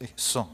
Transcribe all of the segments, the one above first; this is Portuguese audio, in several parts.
Isso,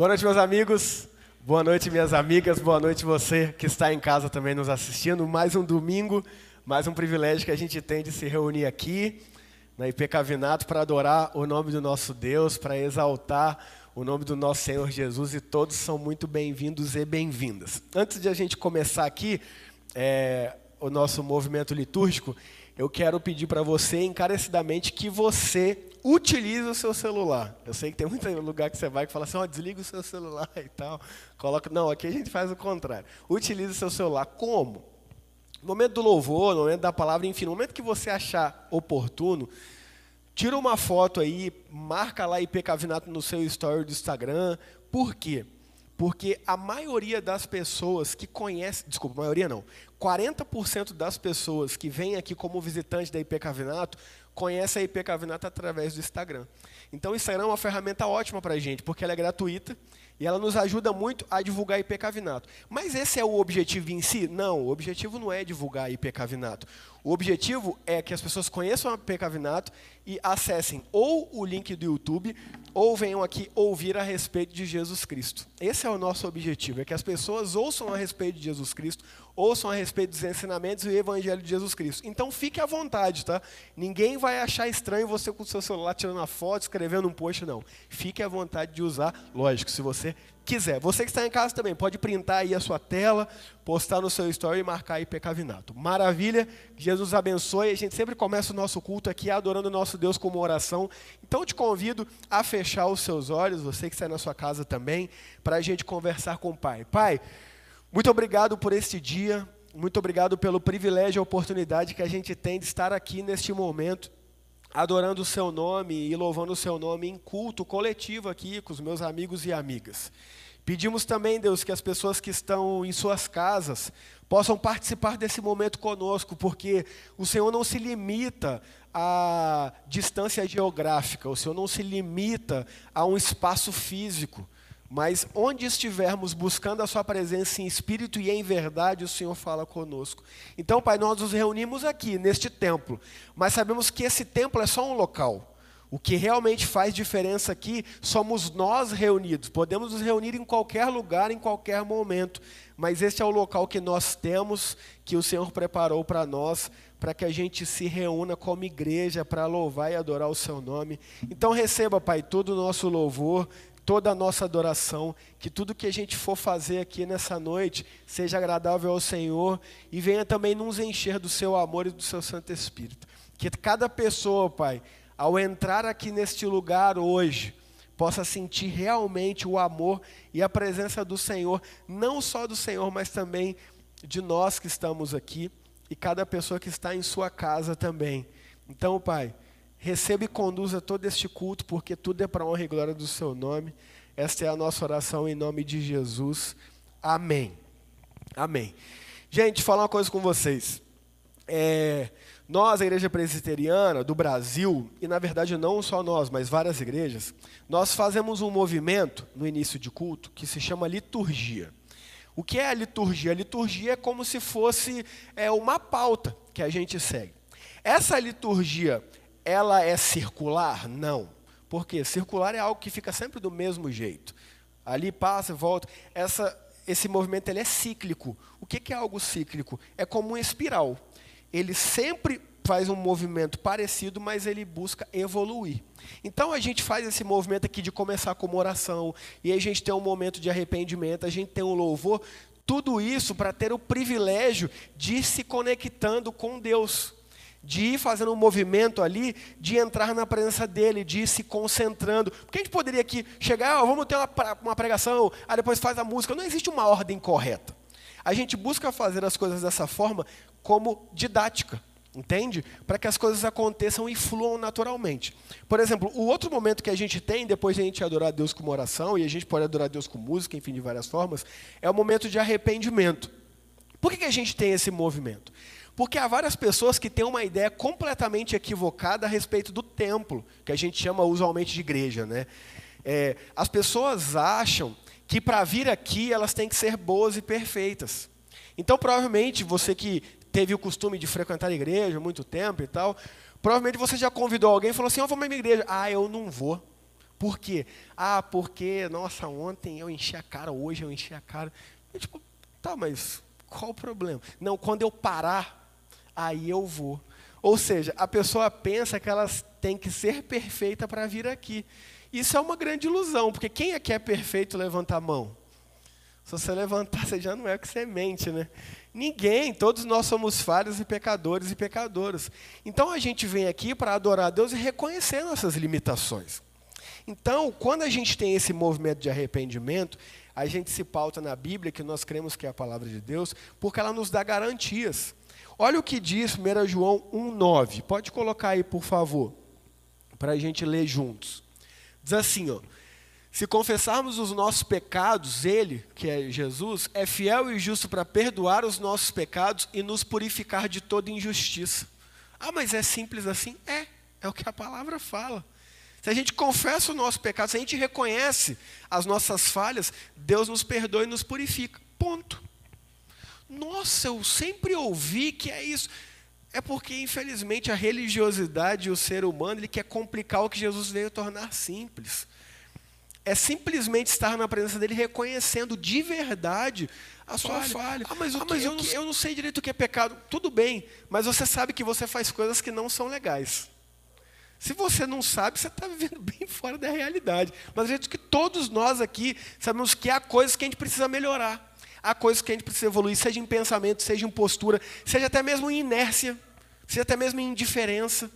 Boa noite, meus amigos. Boa noite, minhas amigas. Boa noite, você que está em casa também nos assistindo. Mais um domingo, mais um privilégio que a gente tem de se reunir aqui na IP Cavinato para adorar o nome do nosso Deus, para exaltar o nome do nosso Senhor Jesus e todos são muito bem-vindos e bem-vindas. Antes de a gente começar aqui é, o nosso movimento litúrgico, eu quero pedir para você encarecidamente que você utilize o seu celular. Eu sei que tem muito lugar que você vai que fala assim, oh, desliga o seu celular e tal. Coloca, não, aqui a gente faz o contrário. Utilize o seu celular. Como? No momento do louvor, no momento da palavra, enfim, no momento que você achar oportuno, tira uma foto aí, marca lá IP Cavinato no seu story do Instagram. Por quê? Porque a maioria das pessoas que conhecem, desculpa, maioria não, 40% das pessoas que vêm aqui como visitante da IP Cavinato conhece a IP Cavinato através do Instagram. Então, o Instagram é uma ferramenta ótima para a gente, porque ela é gratuita e ela nos ajuda muito a divulgar IP Cavinato. Mas esse é o objetivo em si? Não, o objetivo não é divulgar IP Cavinato. O objetivo é que as pessoas conheçam a IP Cavinato e acessem ou o link do YouTube ou venham aqui ouvir a respeito de Jesus Cristo. Esse é o nosso objetivo, é que as pessoas ouçam a respeito de Jesus Cristo, ouçam a respeito dos ensinamentos e o Evangelho de Jesus Cristo. Então fique à vontade, tá? Ninguém vai achar estranho você com o seu celular tirando uma foto, escrevendo um post, não. Fique à vontade de usar, lógico, se você quiser. Você que está em casa também, pode printar aí a sua tela, postar no seu story e marcar aí Pecavinato. Maravilha, Jesus abençoe. A gente sempre começa o nosso culto aqui adorando o nosso Deus como oração. Então te convido a fechar os seus olhos, você que está na sua casa também, para a gente conversar com o Pai. Pai, muito obrigado por este dia, muito obrigado pelo privilégio e oportunidade que a gente tem de estar aqui neste momento, adorando o Seu nome e louvando o Seu nome em culto coletivo aqui com os meus amigos e amigas. Pedimos também, Deus, que as pessoas que estão em suas casas possam participar desse momento conosco, porque o Senhor não se limita à distância geográfica, o Senhor não se limita a um espaço físico. Mas onde estivermos buscando a Sua presença em espírito e em verdade, o Senhor fala conosco. Então, Pai, nós nos reunimos aqui, neste templo, mas sabemos que esse templo é só um local. O que realmente faz diferença aqui somos nós reunidos. Podemos nos reunir em qualquer lugar, em qualquer momento, mas esse é o local que nós temos, que o Senhor preparou para nós, para que a gente se reúna como igreja para louvar e adorar o seu nome. Então receba, Pai, todo o nosso louvor, toda a nossa adoração, que tudo que a gente for fazer aqui nessa noite seja agradável ao Senhor e venha também nos encher do seu amor e do seu Santo Espírito. Que cada pessoa, Pai, ao entrar aqui neste lugar hoje, possa sentir realmente o amor e a presença do Senhor, não só do Senhor, mas também de nós que estamos aqui e cada pessoa que está em sua casa também. Então, Pai, receba e conduza todo este culto, porque tudo é para honra e glória do Seu nome. Esta é a nossa oração em nome de Jesus. Amém. Amém. Gente, falar uma coisa com vocês. É, nós, a Igreja Presbiteriana do Brasil, e na verdade não só nós, mas várias igrejas, nós fazemos um movimento no início de culto que se chama liturgia. O que é a liturgia? A liturgia é como se fosse é, uma pauta que a gente segue. Essa liturgia, ela é circular? Não. Por quê? Circular é algo que fica sempre do mesmo jeito. Ali passa volta. Essa, esse movimento ele é cíclico. O que é algo cíclico? É como uma espiral ele sempre faz um movimento parecido, mas ele busca evoluir. Então a gente faz esse movimento aqui de começar com uma oração, e aí a gente tem um momento de arrependimento, a gente tem um louvor, tudo isso para ter o privilégio de ir se conectando com Deus, de ir fazendo um movimento ali, de entrar na presença dele, de ir se concentrando. Porque a gente poderia aqui chegar, oh, vamos ter uma, uma pregação, aí depois faz a música. Não existe uma ordem correta. A gente busca fazer as coisas dessa forma como didática, entende? Para que as coisas aconteçam e fluam naturalmente. Por exemplo, o outro momento que a gente tem, depois de a gente adorar Deus com uma oração, e a gente pode adorar Deus com música, enfim, de várias formas, é o momento de arrependimento. Por que, que a gente tem esse movimento? Porque há várias pessoas que têm uma ideia completamente equivocada a respeito do templo, que a gente chama usualmente de igreja. Né? É, as pessoas acham que para vir aqui elas têm que ser boas e perfeitas. Então, provavelmente, você que teve o costume de frequentar a igreja há muito tempo e tal, provavelmente você já convidou alguém e falou assim: oh, vamos à minha igreja. Ah, eu não vou. Por quê? Ah, porque, nossa, ontem eu enchi a cara, hoje eu enchi a cara. E, tipo, tá, mas qual o problema? Não, quando eu parar, aí eu vou. Ou seja, a pessoa pensa que elas têm que ser perfeita para vir aqui. Isso é uma grande ilusão, porque quem é que é perfeito levanta a mão? Se você levantar, você já não é o que você mente, né? Ninguém, todos nós somos falhos e pecadores e pecadoras. Então a gente vem aqui para adorar a Deus e reconhecer nossas limitações. Então, quando a gente tem esse movimento de arrependimento, a gente se pauta na Bíblia, que nós cremos que é a palavra de Deus, porque ela nos dá garantias. Olha o que diz 1 João 1,9. Pode colocar aí, por favor, para a gente ler juntos. Diz assim, ó. Se confessarmos os nossos pecados, Ele, que é Jesus, é fiel e justo para perdoar os nossos pecados e nos purificar de toda injustiça. Ah, mas é simples assim? É, é o que a palavra fala. Se a gente confessa o nosso pecado, se a gente reconhece as nossas falhas, Deus nos perdoa e nos purifica. Ponto. Nossa, eu sempre ouvi que é isso. É porque, infelizmente, a religiosidade e o ser humano ele quer complicar o que Jesus veio tornar simples é simplesmente estar na presença dele reconhecendo de verdade a sua falha. falha. Ah, mas, ah, mas eu, não, eu não sei direito o que é pecado. Tudo bem, mas você sabe que você faz coisas que não são legais. Se você não sabe, você está vivendo bem fora da realidade. Mas eu acredito que todos nós aqui sabemos que há coisas que a gente precisa melhorar. Há coisas que a gente precisa evoluir, seja em pensamento, seja em postura, seja até mesmo em inércia, seja até mesmo em indiferença.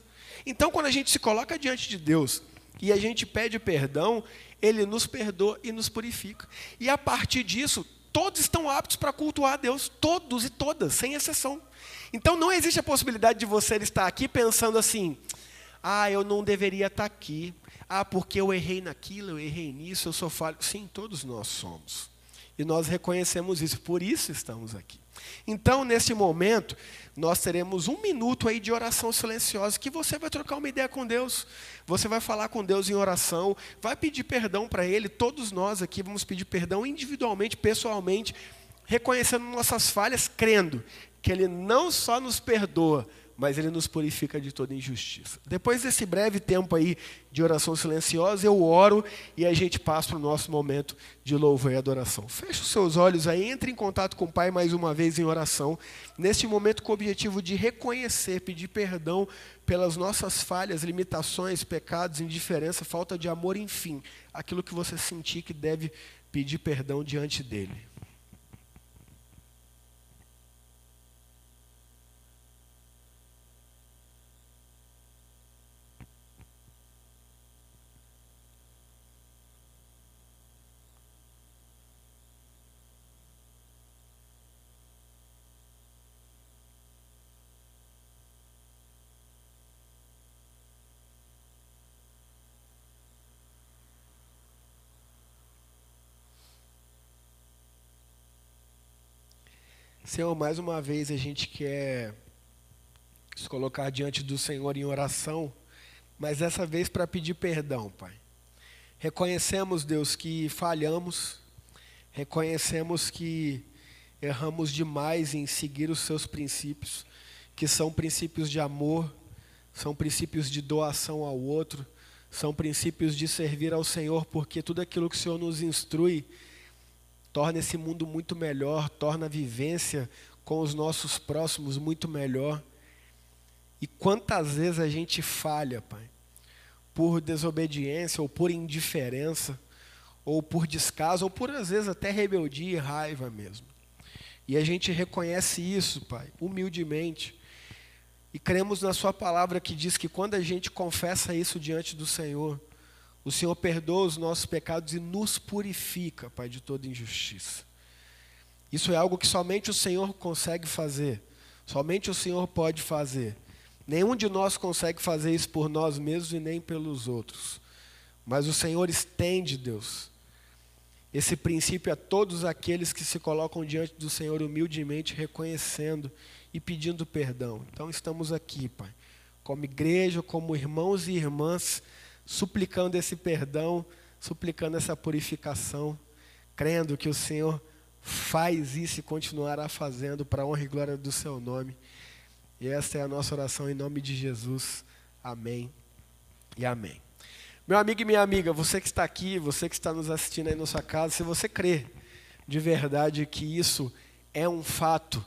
Então, quando a gente se coloca diante de Deus e a gente pede perdão, ele nos perdoa e nos purifica. E a partir disso, todos estão aptos para cultuar a Deus, todos e todas, sem exceção. Então não existe a possibilidade de você estar aqui pensando assim: ah, eu não deveria estar aqui. Ah, porque eu errei naquilo, eu errei nisso, eu sou falho. Sim, todos nós somos. E nós reconhecemos isso, por isso estamos aqui. Então, nesse momento, nós teremos um minuto aí de oração silenciosa, que você vai trocar uma ideia com Deus. Você vai falar com Deus em oração, vai pedir perdão para Ele. Todos nós aqui vamos pedir perdão individualmente, pessoalmente, reconhecendo nossas falhas, crendo que Ele não só nos perdoa, mas ele nos purifica de toda injustiça. Depois desse breve tempo aí de oração silenciosa, eu oro e a gente passa para o nosso momento de louvor e adoração. Feche os seus olhos aí, entre em contato com o Pai mais uma vez em oração, neste momento com o objetivo de reconhecer, pedir perdão pelas nossas falhas, limitações, pecados, indiferença, falta de amor, enfim, aquilo que você sentir que deve pedir perdão diante dele. Senhor, mais uma vez a gente quer se colocar diante do Senhor em oração, mas dessa vez para pedir perdão, Pai. Reconhecemos, Deus, que falhamos, reconhecemos que erramos demais em seguir os seus princípios, que são princípios de amor, são princípios de doação ao outro, são princípios de servir ao Senhor, porque tudo aquilo que o Senhor nos instrui torna esse mundo muito melhor, torna a vivência com os nossos próximos muito melhor. E quantas vezes a gente falha, Pai, por desobediência ou por indiferença, ou por descaso, ou por às vezes até rebeldia e raiva mesmo. E a gente reconhece isso, Pai, humildemente. E cremos na Sua palavra que diz que quando a gente confessa isso diante do Senhor, o Senhor perdoa os nossos pecados e nos purifica, Pai, de toda injustiça. Isso é algo que somente o Senhor consegue fazer. Somente o Senhor pode fazer. Nenhum de nós consegue fazer isso por nós mesmos e nem pelos outros. Mas o Senhor estende, Deus, esse princípio a todos aqueles que se colocam diante do Senhor humildemente, reconhecendo e pedindo perdão. Então estamos aqui, Pai, como igreja, como irmãos e irmãs suplicando esse perdão, suplicando essa purificação, crendo que o Senhor faz isso e continuará fazendo para a honra e glória do seu nome. E essa é a nossa oração em nome de Jesus. Amém e amém. Meu amigo e minha amiga, você que está aqui, você que está nos assistindo aí na sua casa, se você crê de verdade que isso é um fato,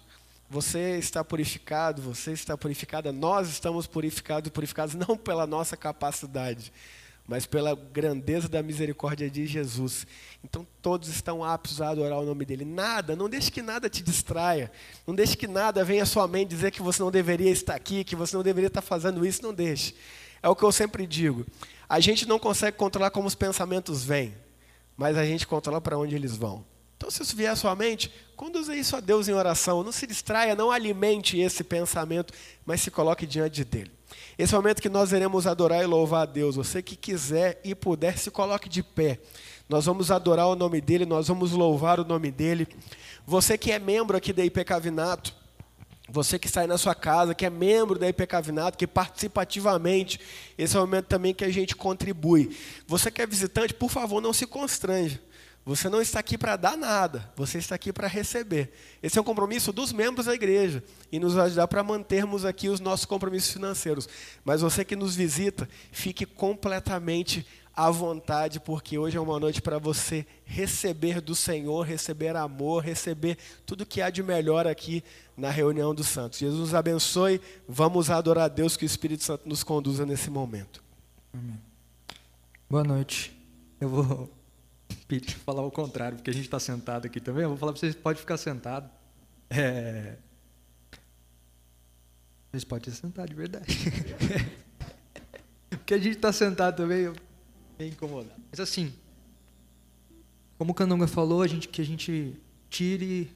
você está purificado, você está purificada, nós estamos purificados e purificados não pela nossa capacidade, mas pela grandeza da misericórdia de Jesus. Então todos estão aptos a adorar o nome dele. Nada, não deixe que nada te distraia. Não deixe que nada venha à sua mente dizer que você não deveria estar aqui, que você não deveria estar fazendo isso, não deixe. É o que eu sempre digo. A gente não consegue controlar como os pensamentos vêm, mas a gente controla para onde eles vão. Então, se isso vier à sua mente, conduza isso a Deus em oração. Não se distraia, não alimente esse pensamento, mas se coloque diante dele. Esse é momento que nós iremos adorar e louvar a Deus. Você que quiser e puder, se coloque de pé. Nós vamos adorar o nome dele, nós vamos louvar o nome dele. Você que é membro aqui da IP Cavinato, você que está aí na sua casa, que é membro da IP Cavinato, que participa ativamente, esse é o momento também que a gente contribui. Você que é visitante, por favor, não se constrange. Você não está aqui para dar nada, você está aqui para receber. Esse é um compromisso dos membros da igreja e nos ajudar para mantermos aqui os nossos compromissos financeiros. Mas você que nos visita, fique completamente à vontade, porque hoje é uma noite para você receber do Senhor, receber amor, receber tudo que há de melhor aqui na reunião dos santos. Jesus nos abençoe. Vamos adorar a Deus, que o Espírito Santo nos conduza nesse momento. Amém. Boa noite. Eu vou Pete falar o contrário, porque a gente está sentado aqui também. Eu vou falar para vocês, pode ficar sentado. É... Vocês podem sentar de verdade. porque a gente está sentado também, eu meio incomodado. Mas assim, como o Canonga falou, a gente, que a gente tire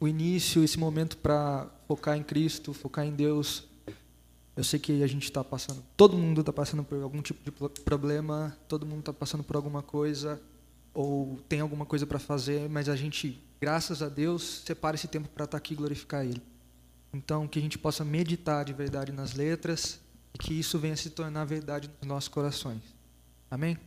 o início, esse momento para focar em Cristo, focar em Deus. Eu sei que a gente está passando, todo mundo está passando por algum tipo de problema, todo mundo está passando por alguma coisa ou tem alguma coisa para fazer, mas a gente, graças a Deus, separa esse tempo para estar tá aqui e glorificar Ele. Então, que a gente possa meditar de verdade nas letras e que isso venha se tornar verdade nos nossos corações. Amém?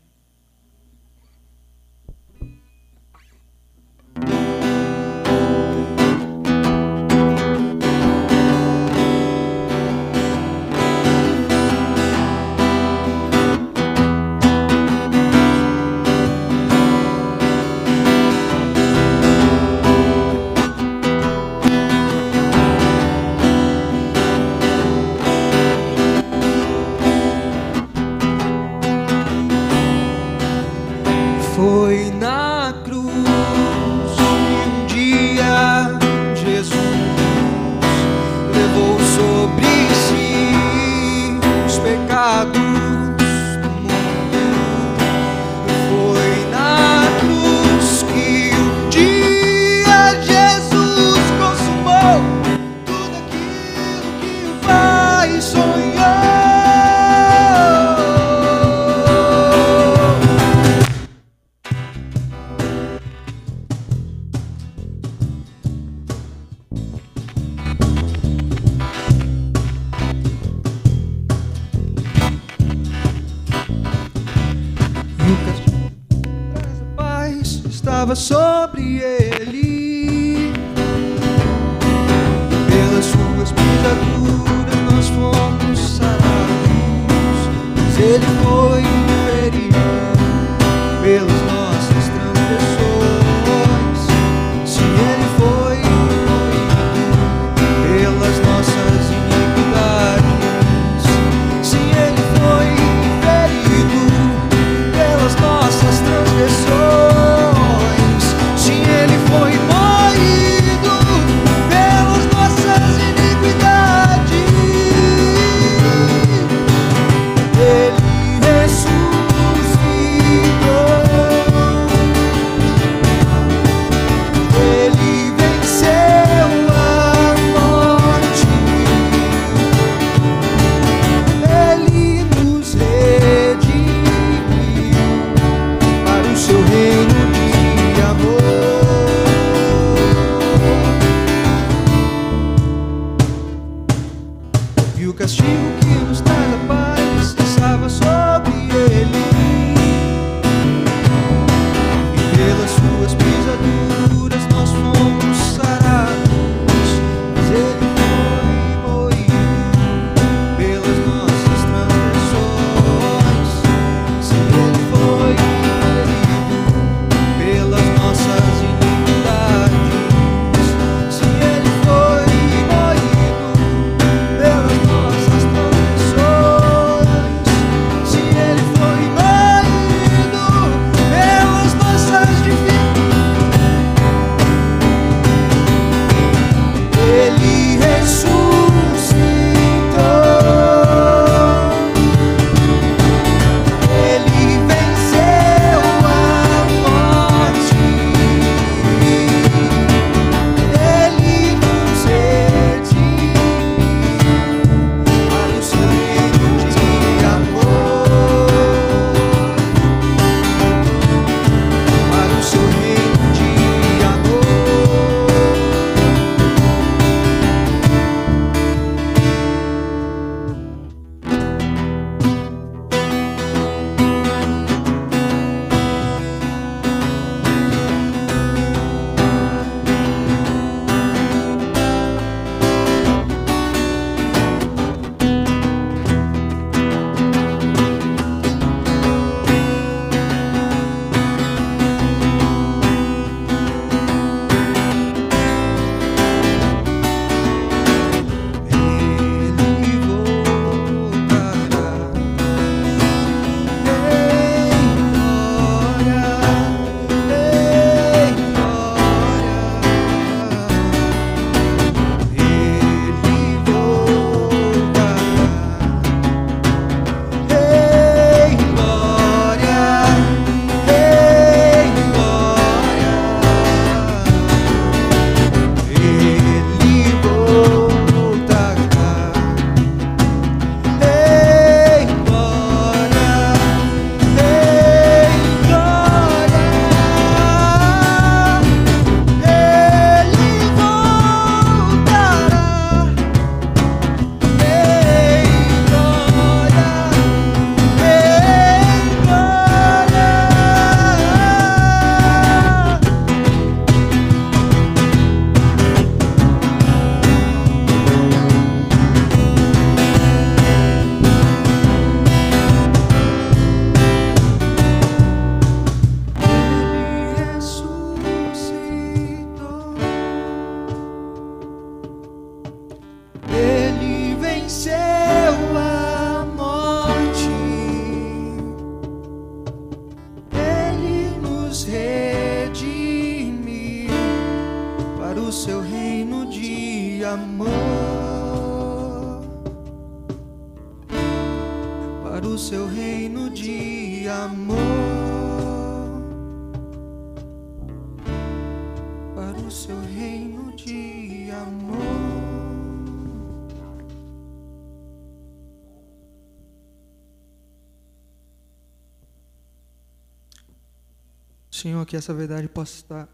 Senhor, que essa verdade possa estar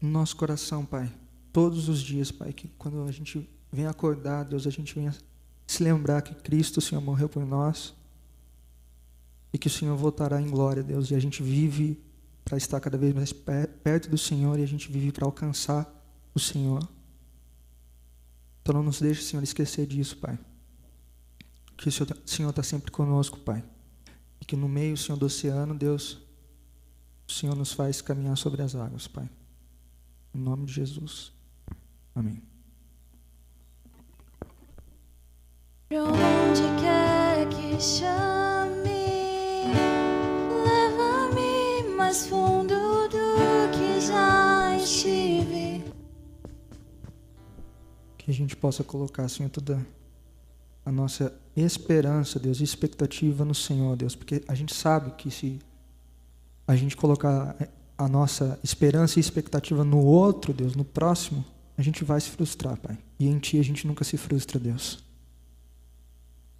no nosso coração, Pai. Todos os dias, Pai, que quando a gente vem acordar, Deus, a gente venha se lembrar que Cristo, o Senhor, morreu por nós e que o Senhor voltará em glória, Deus, e a gente vive para estar cada vez mais perto do Senhor e a gente vive para alcançar o Senhor. Então não nos deixe, Senhor, esquecer disso, Pai. Que o Senhor está sempre conosco, Pai. E que no meio, Senhor, do oceano, Deus, o Senhor nos faz caminhar sobre as águas, Pai. Em nome de Jesus. Amém. onde quer que chame, leva-me mais fundo do que já estive. Que a gente possa colocar, Senhor, toda a nossa esperança, Deus, expectativa no Senhor, Deus, porque a gente sabe que se a gente colocar a nossa esperança e expectativa no outro, Deus, no próximo, a gente vai se frustrar, Pai. E em Ti a gente nunca se frustra, Deus.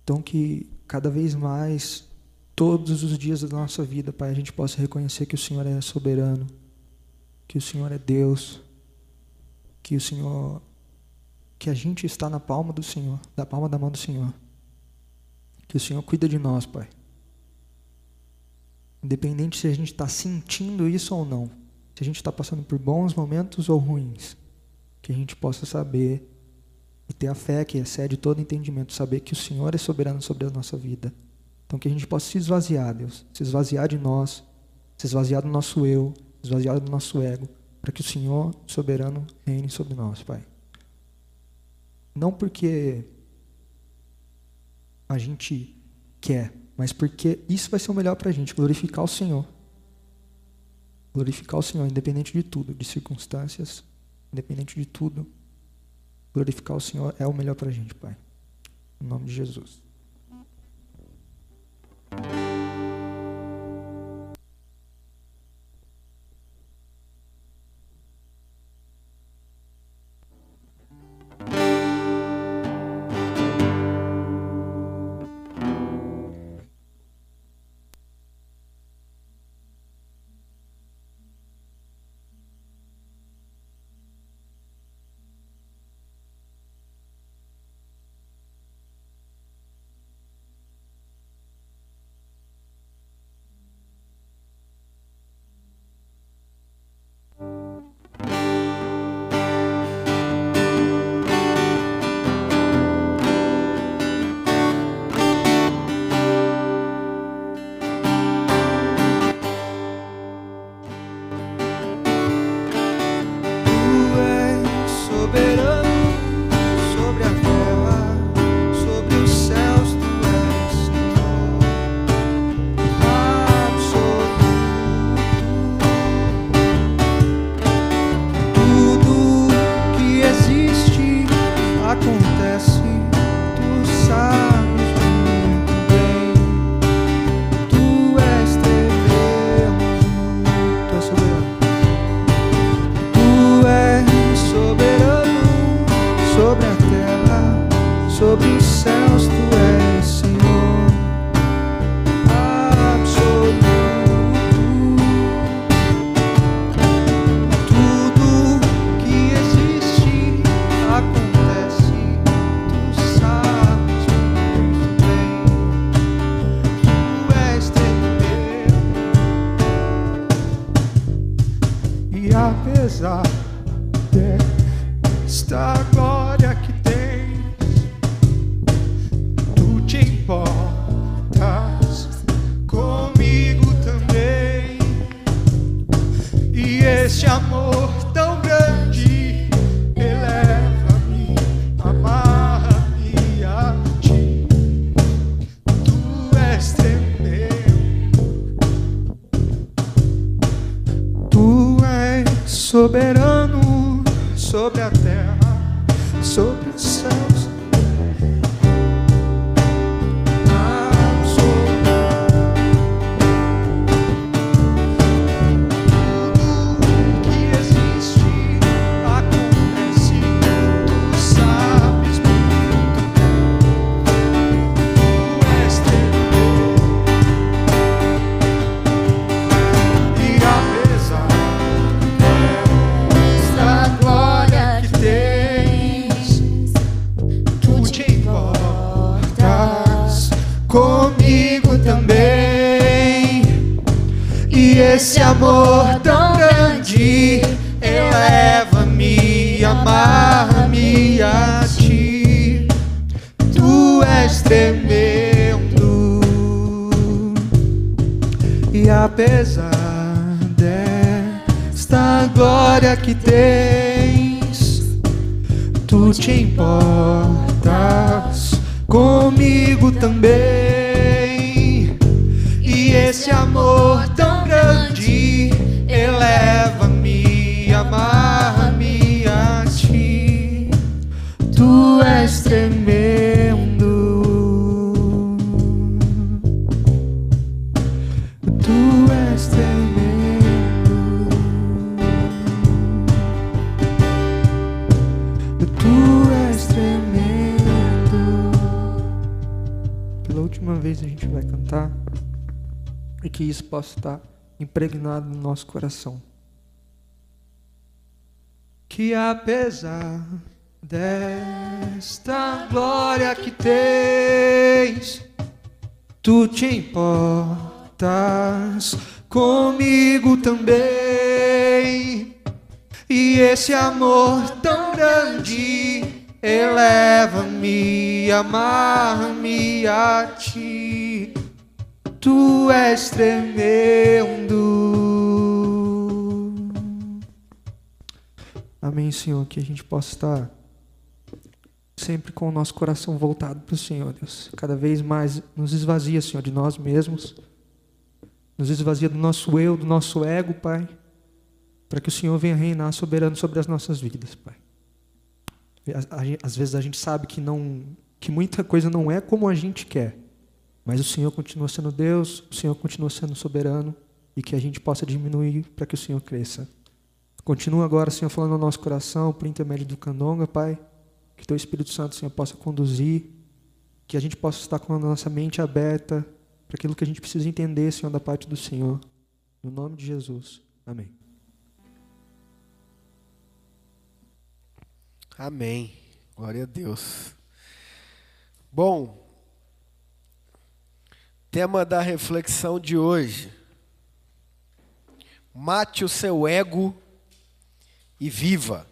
Então que cada vez mais, todos os dias da nossa vida, Pai, a gente possa reconhecer que o Senhor é soberano, que o Senhor é Deus, que o Senhor, que a gente está na palma do Senhor, da palma da mão do Senhor. Que o Senhor cuida de nós, Pai. Independente se a gente está sentindo isso ou não, se a gente está passando por bons momentos ou ruins, que a gente possa saber e ter a fé que excede todo entendimento, saber que o Senhor é soberano sobre a nossa vida. Então que a gente possa se esvaziar, Deus, se esvaziar de nós, se esvaziar do nosso eu, se esvaziar do nosso ego, para que o Senhor soberano reine sobre nós, Pai. Não porque a gente quer, mas porque isso vai ser o melhor para a gente, glorificar o Senhor. Glorificar o Senhor, independente de tudo, de circunstâncias, independente de tudo. Glorificar o Senhor é o melhor para a gente, Pai. Em nome de Jesus. Esse amor tão grande eleva-me, que isso possa estar impregnado no nosso coração. Que apesar desta glória que tens, tu te importas comigo também. E esse amor tão grande eleva-me, amarra-me a ti. Tu és tremendo. Amém, Senhor, que a gente possa estar sempre com o nosso coração voltado para o Senhor, Deus. Cada vez mais nos esvazia, Senhor, de nós mesmos. Nos esvazia do nosso eu, do nosso ego, Pai. Para que o Senhor venha reinar soberano sobre as nossas vidas, Pai. Às vezes a gente sabe que não, que muita coisa não é como a gente quer, mas o Senhor continua sendo Deus, o Senhor continua sendo soberano e que a gente possa diminuir para que o Senhor cresça. Continua agora, Senhor, falando no nosso coração, por intermédio do Candonga, Pai. Que Teu Espírito Santo, Senhor, possa conduzir. Que a gente possa estar com a nossa mente aberta para aquilo que a gente precisa entender, Senhor, da parte do Senhor. No nome de Jesus. Amém. Amém. Glória a Deus. Bom, tema da reflexão de hoje. Mate o seu ego e viva.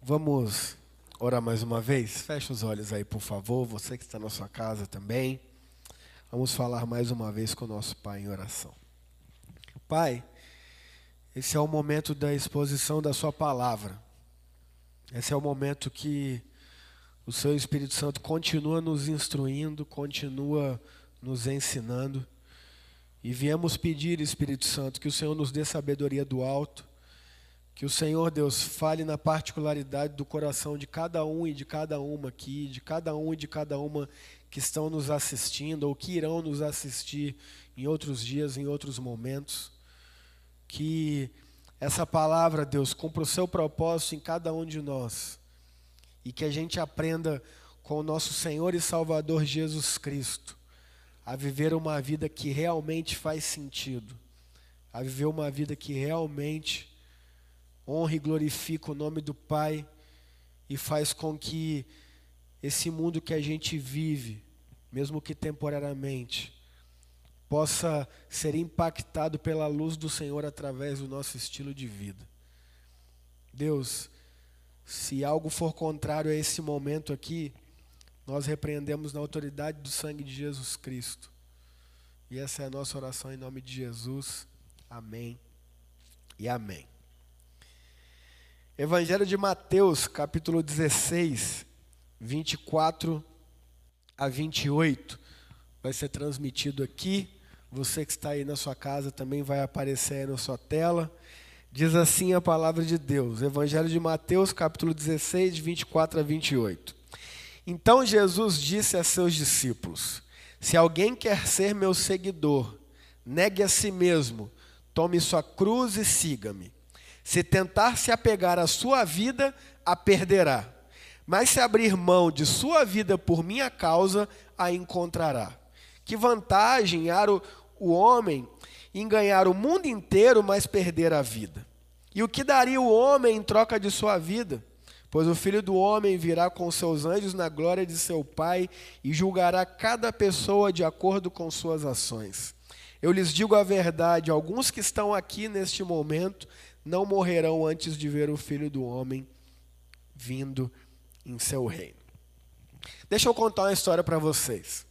Vamos orar mais uma vez? Feche os olhos aí, por favor. Você que está na sua casa também. Vamos falar mais uma vez com o nosso Pai em oração. Pai, esse é o momento da exposição da Sua palavra. Esse é o momento que o Seu Espírito Santo continua nos instruindo, continua nos ensinando. E viemos pedir, Espírito Santo, que o Senhor nos dê sabedoria do alto, que o Senhor, Deus, fale na particularidade do coração de cada um e de cada uma aqui, de cada um e de cada uma que estão nos assistindo ou que irão nos assistir em outros dias, em outros momentos. Que essa palavra, Deus, cumpra o seu propósito em cada um de nós e que a gente aprenda com o nosso Senhor e Salvador Jesus Cristo a viver uma vida que realmente faz sentido, a viver uma vida que realmente honra e glorifica o nome do Pai e faz com que esse mundo que a gente vive, mesmo que temporariamente, possa ser impactado pela luz do Senhor através do nosso estilo de vida. Deus, se algo for contrário a esse momento aqui, nós repreendemos na autoridade do sangue de Jesus Cristo. E essa é a nossa oração em nome de Jesus. Amém e amém. Evangelho de Mateus, capítulo 16, 24 a 28, vai ser transmitido aqui Você que está aí na sua casa também vai aparecer aí na sua tela. Diz assim a palavra de Deus, Evangelho de Mateus, capítulo 16, de 24 a 28. Então Jesus disse a seus discípulos: Se alguém quer ser meu seguidor, negue a si mesmo, tome sua cruz e siga-me. Se tentar se apegar à sua vida, a perderá. Mas se abrir mão de sua vida por minha causa, a encontrará. Que vantagem há o, o homem em ganhar o mundo inteiro, mas perder a vida? E o que daria o homem em troca de sua vida? Pois o filho do homem virá com seus anjos na glória de seu Pai e julgará cada pessoa de acordo com suas ações. Eu lhes digo a verdade: alguns que estão aqui neste momento não morrerão antes de ver o filho do homem vindo em seu reino. Deixa eu contar uma história para vocês.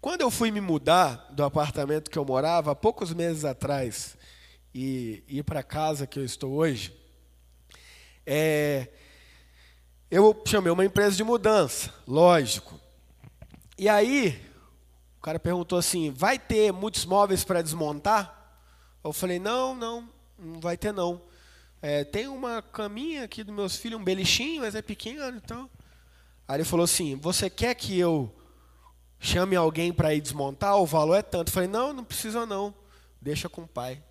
Quando eu fui me mudar do apartamento que eu morava, há poucos meses atrás, e ir para a casa que eu estou hoje, é, eu chamei uma empresa de mudança, lógico. E aí, o cara perguntou assim: vai ter muitos móveis para desmontar? Eu falei: não, não, não vai ter não. É, tem uma caminha aqui dos meus filhos, um belichinho, mas é pequeno, então. Aí ele falou assim: Você quer que eu chame alguém para ir desmontar? O valor é tanto. Eu falei: Não, não precisa não. Deixa com o pai.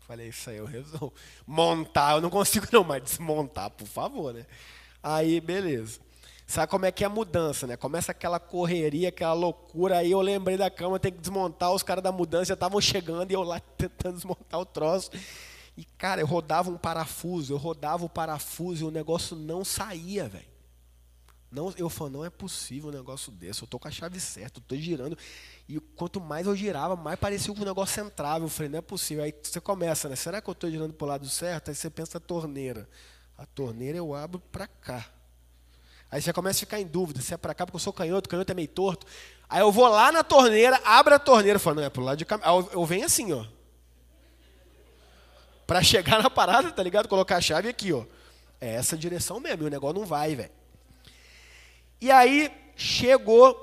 Falei: Isso aí eu resolvo. Montar, eu não consigo não, mas desmontar, por favor, né? Aí, beleza. Sabe como é que é a mudança, né? Começa aquela correria, aquela loucura. Aí eu lembrei da cama, tem que desmontar. Os caras da mudança já estavam chegando e eu lá tentando desmontar o troço. E, cara, eu rodava um parafuso, eu rodava o parafuso e o negócio não saía, velho. Não, eu falei, não é possível um negócio desse. Eu tô com a chave certa, eu tô girando. E quanto mais eu girava, mais parecia que o negócio entrava. Eu falei, não é possível. Aí você começa, né? Será que eu estou girando para o lado certo? Aí você pensa a torneira. A torneira eu abro para cá. Aí você começa a ficar em dúvida se é para cá, porque eu sou canhoto, canhoto é meio torto. Aí eu vou lá na torneira, abro a torneira, falo, não, é pro lado de cá. Eu, eu venho assim, ó para chegar na parada, tá ligado? Colocar a chave aqui, ó. É essa direção mesmo, e o negócio não vai, velho. E aí chegou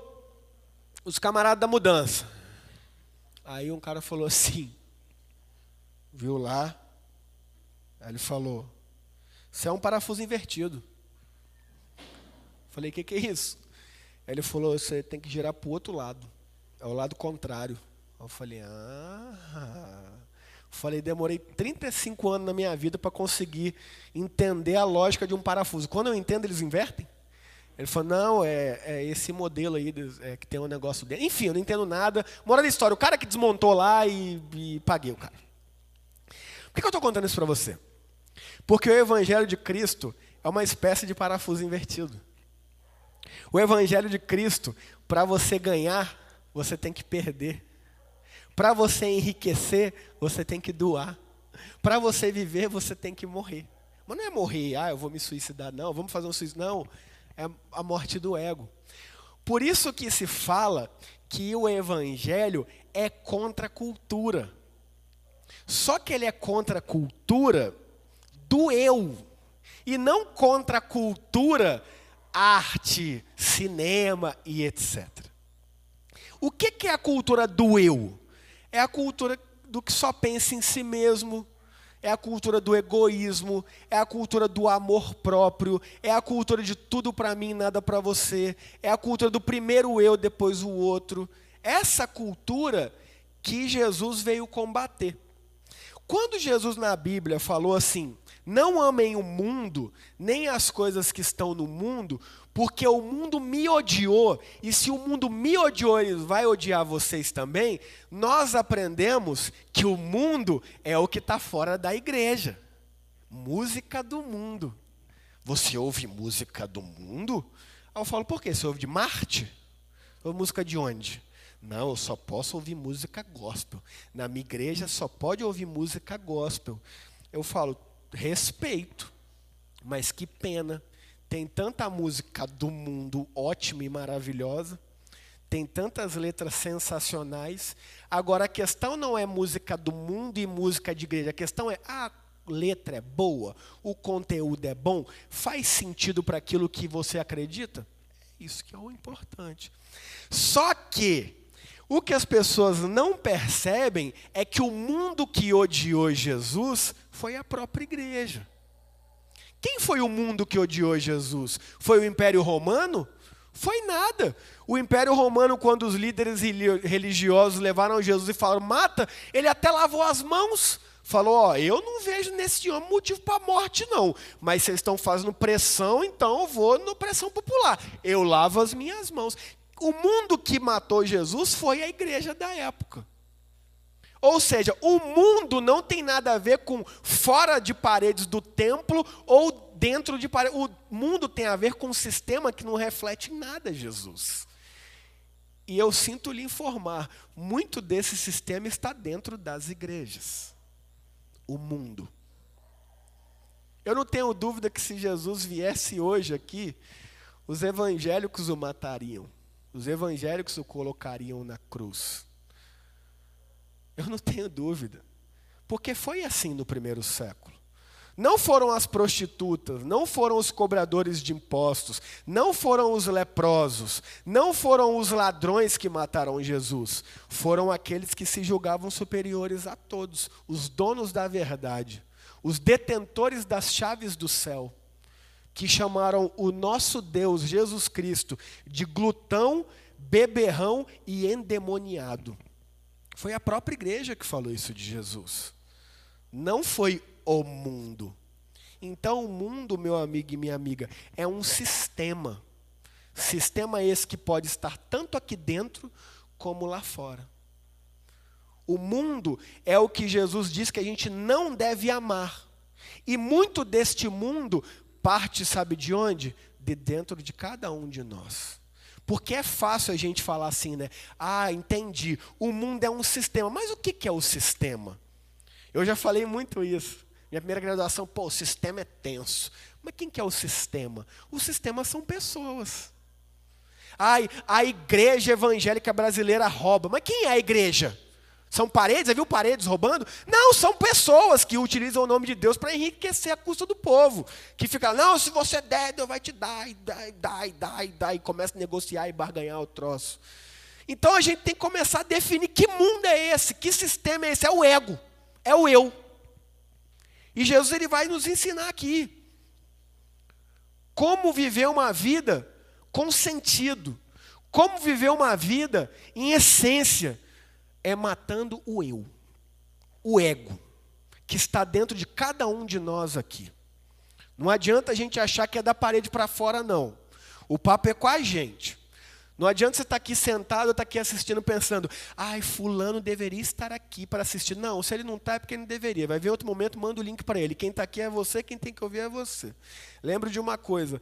os camaradas da mudança. Aí um cara falou assim, viu lá, aí ele falou, isso é um parafuso invertido. Falei, o que, que é isso? Aí ele falou, você tem que girar para o outro lado, é o lado contrário. Eu falei, ah, Falei, demorei 35 anos na minha vida para conseguir entender a lógica de um parafuso. Quando eu entendo, eles invertem? Ele falou, não, é, é esse modelo aí é, que tem um negócio dentro. Enfim, eu não entendo nada. Moral da história, o cara que desmontou lá e, e paguei o cara. Por que, que eu estou contando isso para você? Porque o Evangelho de Cristo é uma espécie de parafuso invertido. O Evangelho de Cristo, para você ganhar, você tem que perder. Para você enriquecer, você tem que doar. Para você viver, você tem que morrer. Mas não é morrer, ah, eu vou me suicidar, não, vamos fazer um suicídio. Não, é a morte do ego. Por isso que se fala que o evangelho é contra a cultura. Só que ele é contra a cultura do eu. E não contra a cultura, arte, cinema e etc. O que, que é a cultura do eu? É a cultura do que só pensa em si mesmo, é a cultura do egoísmo, é a cultura do amor próprio, é a cultura de tudo para mim, nada para você, é a cultura do primeiro eu, depois o outro. Essa cultura que Jesus veio combater. Quando Jesus na Bíblia falou assim: não amem o mundo, nem as coisas que estão no mundo, porque o mundo me odiou, e se o mundo me odiou, ele vai odiar vocês também. Nós aprendemos que o mundo é o que está fora da igreja. Música do mundo. Você ouve música do mundo? Aí eu falo, por quê? Você ouve de Marte? Ou música de onde? Não, eu só posso ouvir música gospel. Na minha igreja só pode ouvir música gospel. Eu falo, respeito, mas que pena. Tem tanta música do mundo ótima e maravilhosa, tem tantas letras sensacionais. Agora a questão não é música do mundo e música de igreja, a questão é a letra é boa, o conteúdo é bom, faz sentido para aquilo que você acredita? É isso que é o importante. Só que O que as pessoas não percebem é que o mundo que odiou Jesus foi a própria igreja. Quem foi o mundo que odiou Jesus? Foi o Império Romano? Foi nada. O Império Romano, quando os líderes religiosos levaram Jesus e falaram, mata, ele até lavou as mãos. Falou, ó, eu não vejo nesse homem motivo para morte, não. Mas vocês estão fazendo pressão, então eu vou no pressão popular. Eu lavo as minhas mãos. O mundo que matou Jesus foi a igreja da época. Ou seja, o mundo não tem nada a ver com fora de paredes do templo ou dentro de paredes. O mundo tem a ver com um sistema que não reflete nada Jesus. E eu sinto lhe informar, muito desse sistema está dentro das igrejas. O mundo. Eu não tenho dúvida que se Jesus viesse hoje aqui, os evangélicos o matariam. Os evangélicos o colocariam na cruz. Eu não tenho dúvida. Porque foi assim no primeiro século. Não foram as prostitutas, não foram os cobradores de impostos, não foram os leprosos, não foram os ladrões que mataram Jesus. Foram aqueles que se julgavam superiores a todos, os donos da verdade, os detentores das chaves do céu, que chamaram o nosso Deus, Jesus Cristo, de glutão, beberrão e endemoniado. Foi a própria igreja que falou isso de Jesus. Não foi o mundo. Então, o mundo, meu amigo e minha amiga, é um sistema. Sistema esse que pode estar tanto aqui dentro como lá fora. O mundo é o que Jesus diz que a gente não deve amar. E muito deste mundo parte, sabe de onde? De dentro de cada um de nós. Porque é fácil a gente falar assim, né? Ah, entendi. O mundo é um sistema. Mas o que é o sistema? Eu já falei muito isso. Minha primeira graduação, pô, o sistema é tenso. Mas quem que é o sistema? O sistema são pessoas. Ai, a igreja evangélica brasileira rouba. Mas quem é a igreja? São paredes? Viu paredes roubando? Não, são pessoas que utilizam o nome de Deus para enriquecer a custa do povo. Que fica, não, se você der, Deus vai te dar, e dá, e dá, e dá, e dá, e começa a negociar e barganhar o troço. Então a gente tem que começar a definir que mundo é esse, que sistema é esse. É o ego, é o eu. E Jesus ele vai nos ensinar aqui como viver uma vida com sentido, como viver uma vida em essência é matando o eu, o ego, que está dentro de cada um de nós aqui. Não adianta a gente achar que é da parede para fora, não. O papo é com a gente. Não adianta você estar aqui sentado, estar aqui assistindo, pensando, ai, fulano deveria estar aqui para assistir. Não, se ele não está é porque ele não deveria. Vai ver outro momento, manda o link para ele. Quem está aqui é você, quem tem que ouvir é você. Lembre de uma coisa,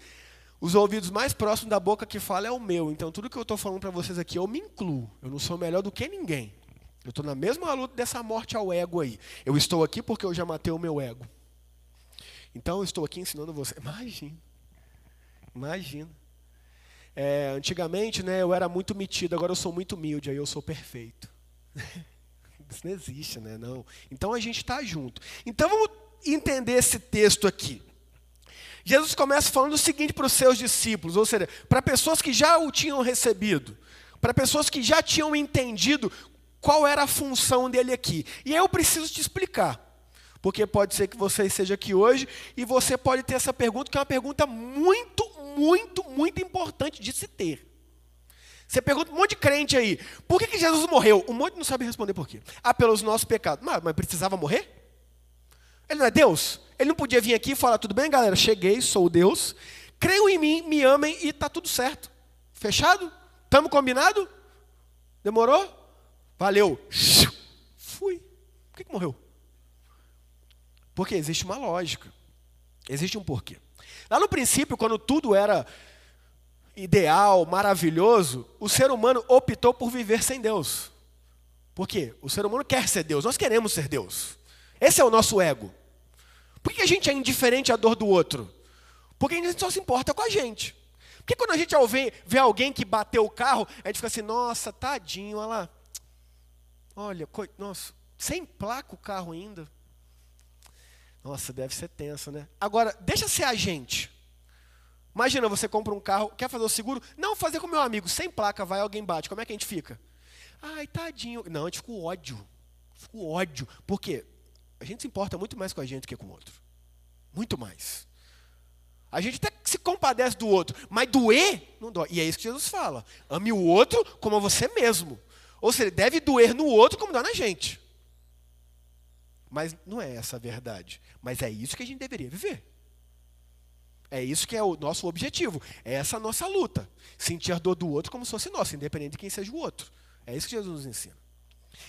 os ouvidos mais próximos da boca que fala é o meu. Então, tudo que eu estou falando para vocês aqui, eu me incluo. Eu não sou melhor do que ninguém. Eu estou na mesma luta dessa morte ao ego aí. Eu estou aqui porque eu já matei o meu ego. Então eu estou aqui ensinando você. Imagina. Imagina. É, antigamente, né, eu era muito metido, agora eu sou muito humilde, aí eu sou perfeito. Isso não existe, né? Não. Então a gente está junto. Então vamos entender esse texto aqui. Jesus começa falando o seguinte para os seus discípulos, ou seja, para pessoas que já o tinham recebido, para pessoas que já tinham entendido qual era a função dele aqui. E eu preciso te explicar. Porque pode ser que você esteja aqui hoje e você pode ter essa pergunta, que é uma pergunta muito, muito, muito importante de se ter. Você pergunta um monte de crente aí, por que, que Jesus morreu? Um monte não sabe responder por quê. Ah, pelos nossos pecados. Mas, mas precisava morrer? Ele não é Deus? Ele não podia vir aqui e falar, tudo bem, galera, cheguei, sou Deus, creio em mim, me amem e está tudo certo. Fechado? Estamos combinado? Demorou? Valeu. Fui. Por que, que morreu? Porque existe uma lógica. Existe um porquê. Lá no princípio, quando tudo era ideal, maravilhoso, o ser humano optou por viver sem Deus. Por quê? O ser humano quer ser Deus, nós queremos ser Deus. Esse é o nosso ego. Por que a gente é indiferente à dor do outro? Porque a gente só se importa com a gente. Porque quando a gente vê, vê alguém que bateu o carro, a gente fica assim, nossa, tadinho, olha lá. Olha, coi... nossa, sem placa o carro ainda. Nossa, deve ser tenso, né? Agora, deixa ser a gente. Imagina, você compra um carro, quer fazer o seguro? Não, fazer com meu amigo, sem placa, vai alguém bate. Como é que a gente fica? Ai, tadinho. Não, a gente ficou ódio. Ficou ódio. Por quê? A gente se importa muito mais com a gente do que com o outro. Muito mais. A gente até se compadece do outro, mas doer não dói. E é isso que Jesus fala. Ame o outro como a você mesmo. Ou seja, deve doer no outro como dá na gente. Mas não é essa a verdade. Mas é isso que a gente deveria viver. É isso que é o nosso objetivo. É essa a nossa luta. Sentir a dor do outro como se fosse nossa, independente de quem seja o outro. É isso que Jesus nos ensina.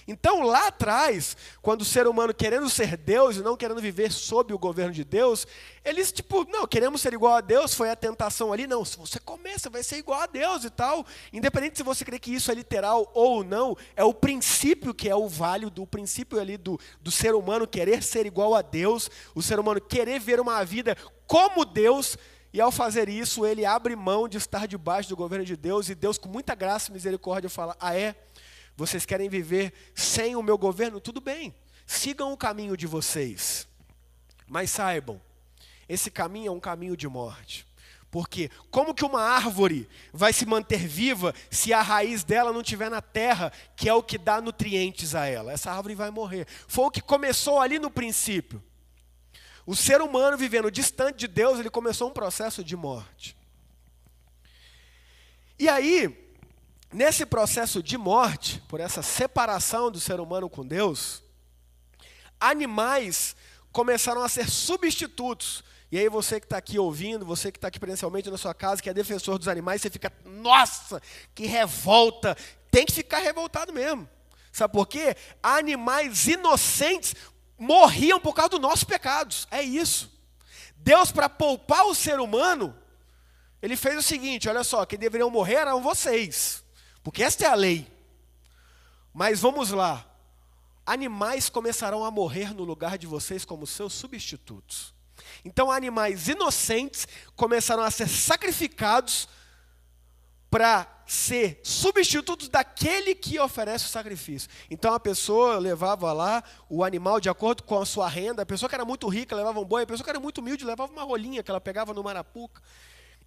Então, lá atrás, quando o ser humano querendo ser Deus e não querendo viver sob o governo de Deus, eles, tipo, não, queremos ser igual a Deus, foi a tentação ali. Não, se você começa, vai ser igual a Deus e tal. Independente se você crê que isso é literal ou não, é o princípio que é o válido, o princípio ali do, do ser humano querer ser igual a Deus, o ser humano querer ver uma vida como Deus. E ao fazer isso, ele abre mão de estar debaixo do governo de Deus, e Deus, com muita graça e misericórdia, fala: Ah, é? Vocês querem viver sem o meu governo? Tudo bem, sigam o caminho de vocês. Mas saibam, esse caminho é um caminho de morte. Porque como que uma árvore vai se manter viva se a raiz dela não estiver na terra, que é o que dá nutrientes a ela? Essa árvore vai morrer. Foi o que começou ali no princípio. O ser humano vivendo distante de Deus, ele começou um processo de morte. E aí, Nesse processo de morte, por essa separação do ser humano com Deus, animais começaram a ser substitutos. E aí você que está aqui ouvindo, você que está aqui presencialmente na sua casa, que é defensor dos animais, você fica, nossa, que revolta. Tem que ficar revoltado mesmo. Sabe por quê? Animais inocentes morriam por causa dos nossos pecados. É isso. Deus, para poupar o ser humano, ele fez o seguinte: olha só, quem deveriam morrer eram vocês. Porque esta é a lei. Mas vamos lá. Animais começarão a morrer no lugar de vocês como seus substitutos. Então, animais inocentes começaram a ser sacrificados para ser substitutos daquele que oferece o sacrifício. Então a pessoa levava lá o animal de acordo com a sua renda. A pessoa que era muito rica levava um boi, a pessoa que era muito humilde levava uma rolinha que ela pegava no marapuca.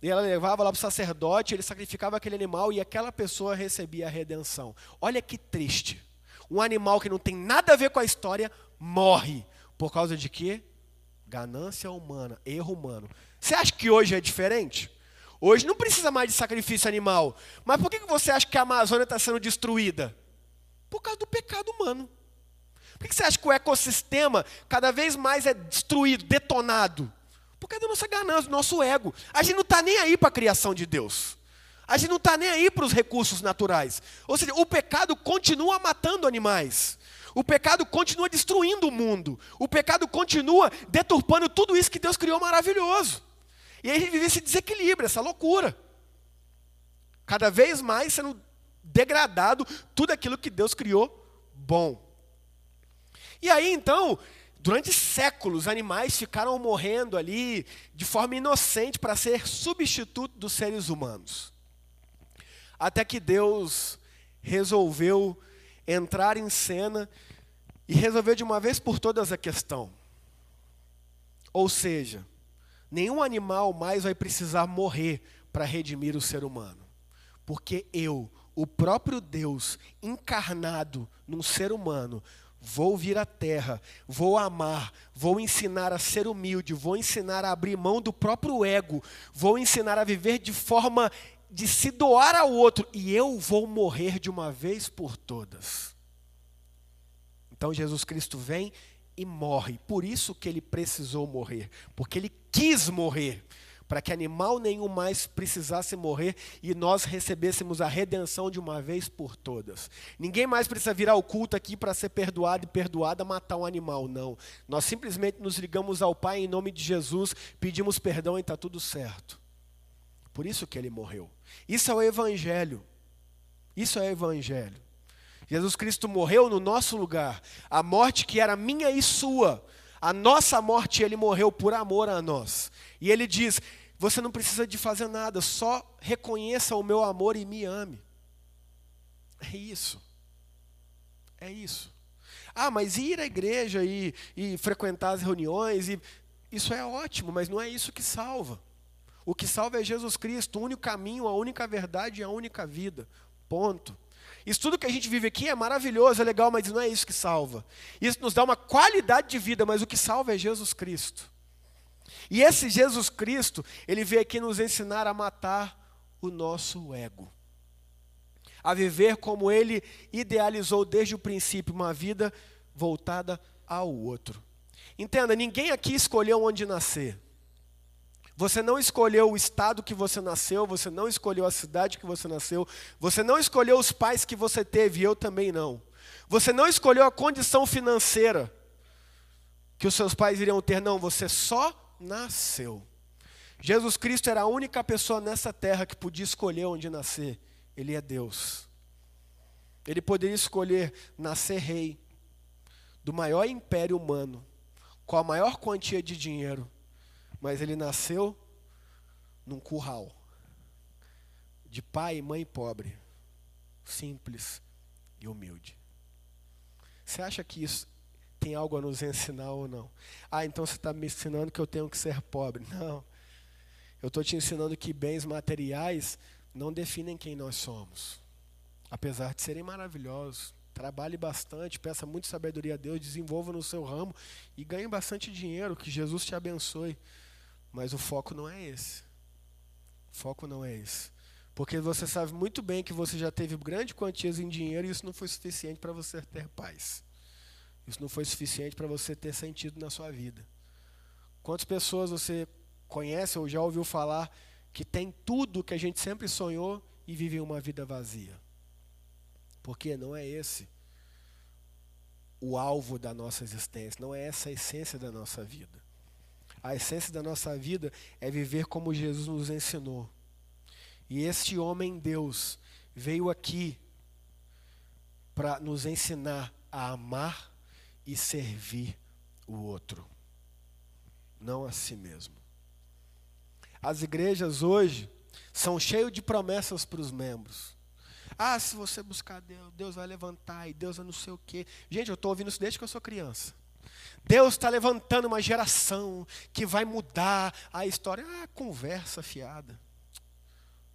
E ela levava lá para o sacerdote, ele sacrificava aquele animal e aquela pessoa recebia a redenção. Olha que triste. Um animal que não tem nada a ver com a história morre. Por causa de quê? Ganância humana, erro humano. Você acha que hoje é diferente? Hoje não precisa mais de sacrifício animal. Mas por que você acha que a Amazônia está sendo destruída? Por causa do pecado humano. Por que você acha que o ecossistema cada vez mais é destruído, detonado? Por causa da nossa ganância, do nosso ego. A gente não está nem aí para a criação de Deus. A gente não está nem aí para os recursos naturais. Ou seja, o pecado continua matando animais. O pecado continua destruindo o mundo. O pecado continua deturpando tudo isso que Deus criou maravilhoso. E aí a gente vive esse desequilíbrio, essa loucura. Cada vez mais sendo degradado tudo aquilo que Deus criou bom. E aí então, Durante séculos, animais ficaram morrendo ali de forma inocente para ser substituto dos seres humanos. Até que Deus resolveu entrar em cena e resolveu de uma vez por todas a questão. Ou seja, nenhum animal mais vai precisar morrer para redimir o ser humano. Porque eu, o próprio Deus encarnado num ser humano, Vou vir à terra, vou amar, vou ensinar a ser humilde, vou ensinar a abrir mão do próprio ego, vou ensinar a viver de forma de se doar ao outro, e eu vou morrer de uma vez por todas. Então Jesus Cristo vem e morre, por isso que ele precisou morrer, porque ele quis morrer para que animal nenhum mais precisasse morrer e nós recebêssemos a redenção de uma vez por todas. Ninguém mais precisa vir ao culto aqui para ser perdoado e perdoada matar um animal, não. Nós simplesmente nos ligamos ao Pai em nome de Jesus, pedimos perdão e está tudo certo. Por isso que ele morreu. Isso é o Evangelho. Isso é o Evangelho. Jesus Cristo morreu no nosso lugar. A morte que era minha e sua. A nossa morte, ele morreu por amor a nós. E ele diz: você não precisa de fazer nada, só reconheça o meu amor e me ame. É isso. É isso. Ah, mas ir à igreja e, e frequentar as reuniões, e, isso é ótimo, mas não é isso que salva. O que salva é Jesus Cristo, o único caminho, a única verdade e a única vida. Ponto. Isso tudo que a gente vive aqui é maravilhoso, é legal, mas não é isso que salva. Isso nos dá uma qualidade de vida, mas o que salva é Jesus Cristo. E esse Jesus Cristo, ele veio aqui nos ensinar a matar o nosso ego. A viver como ele idealizou desde o princípio, uma vida voltada ao outro. Entenda, ninguém aqui escolheu onde nascer. Você não escolheu o estado que você nasceu, você não escolheu a cidade que você nasceu, você não escolheu os pais que você teve, eu também não. Você não escolheu a condição financeira que os seus pais iriam ter, não, você só nasceu. Jesus Cristo era a única pessoa nessa terra que podia escolher onde nascer. Ele é Deus. Ele poderia escolher nascer rei do maior império humano, com a maior quantia de dinheiro, mas ele nasceu num curral, de pai e mãe pobre, simples e humilde. Você acha que isso tem algo a nos ensinar ou não? Ah, então você está me ensinando que eu tenho que ser pobre. Não. Eu estou te ensinando que bens materiais não definem quem nós somos. Apesar de serem maravilhosos. Trabalhe bastante, peça muito sabedoria a Deus, desenvolva no seu ramo e ganhe bastante dinheiro, que Jesus te abençoe. Mas o foco não é esse. O foco não é esse. Porque você sabe muito bem que você já teve grande quantias em dinheiro e isso não foi suficiente para você ter paz. Isso não foi suficiente para você ter sentido na sua vida. Quantas pessoas você conhece ou já ouviu falar que tem tudo que a gente sempre sonhou e vive uma vida vazia. Porque não é esse o alvo da nossa existência, não é essa a essência da nossa vida. A essência da nossa vida é viver como Jesus nos ensinou. E este homem Deus veio aqui para nos ensinar a amar e servir o outro, não a si mesmo. As igrejas hoje são cheias de promessas para os membros. Ah, se você buscar Deus, Deus vai levantar e Deus é não sei o quê. Gente, eu estou ouvindo isso desde que eu sou criança. Deus está levantando uma geração que vai mudar a história. Ah, conversa fiada.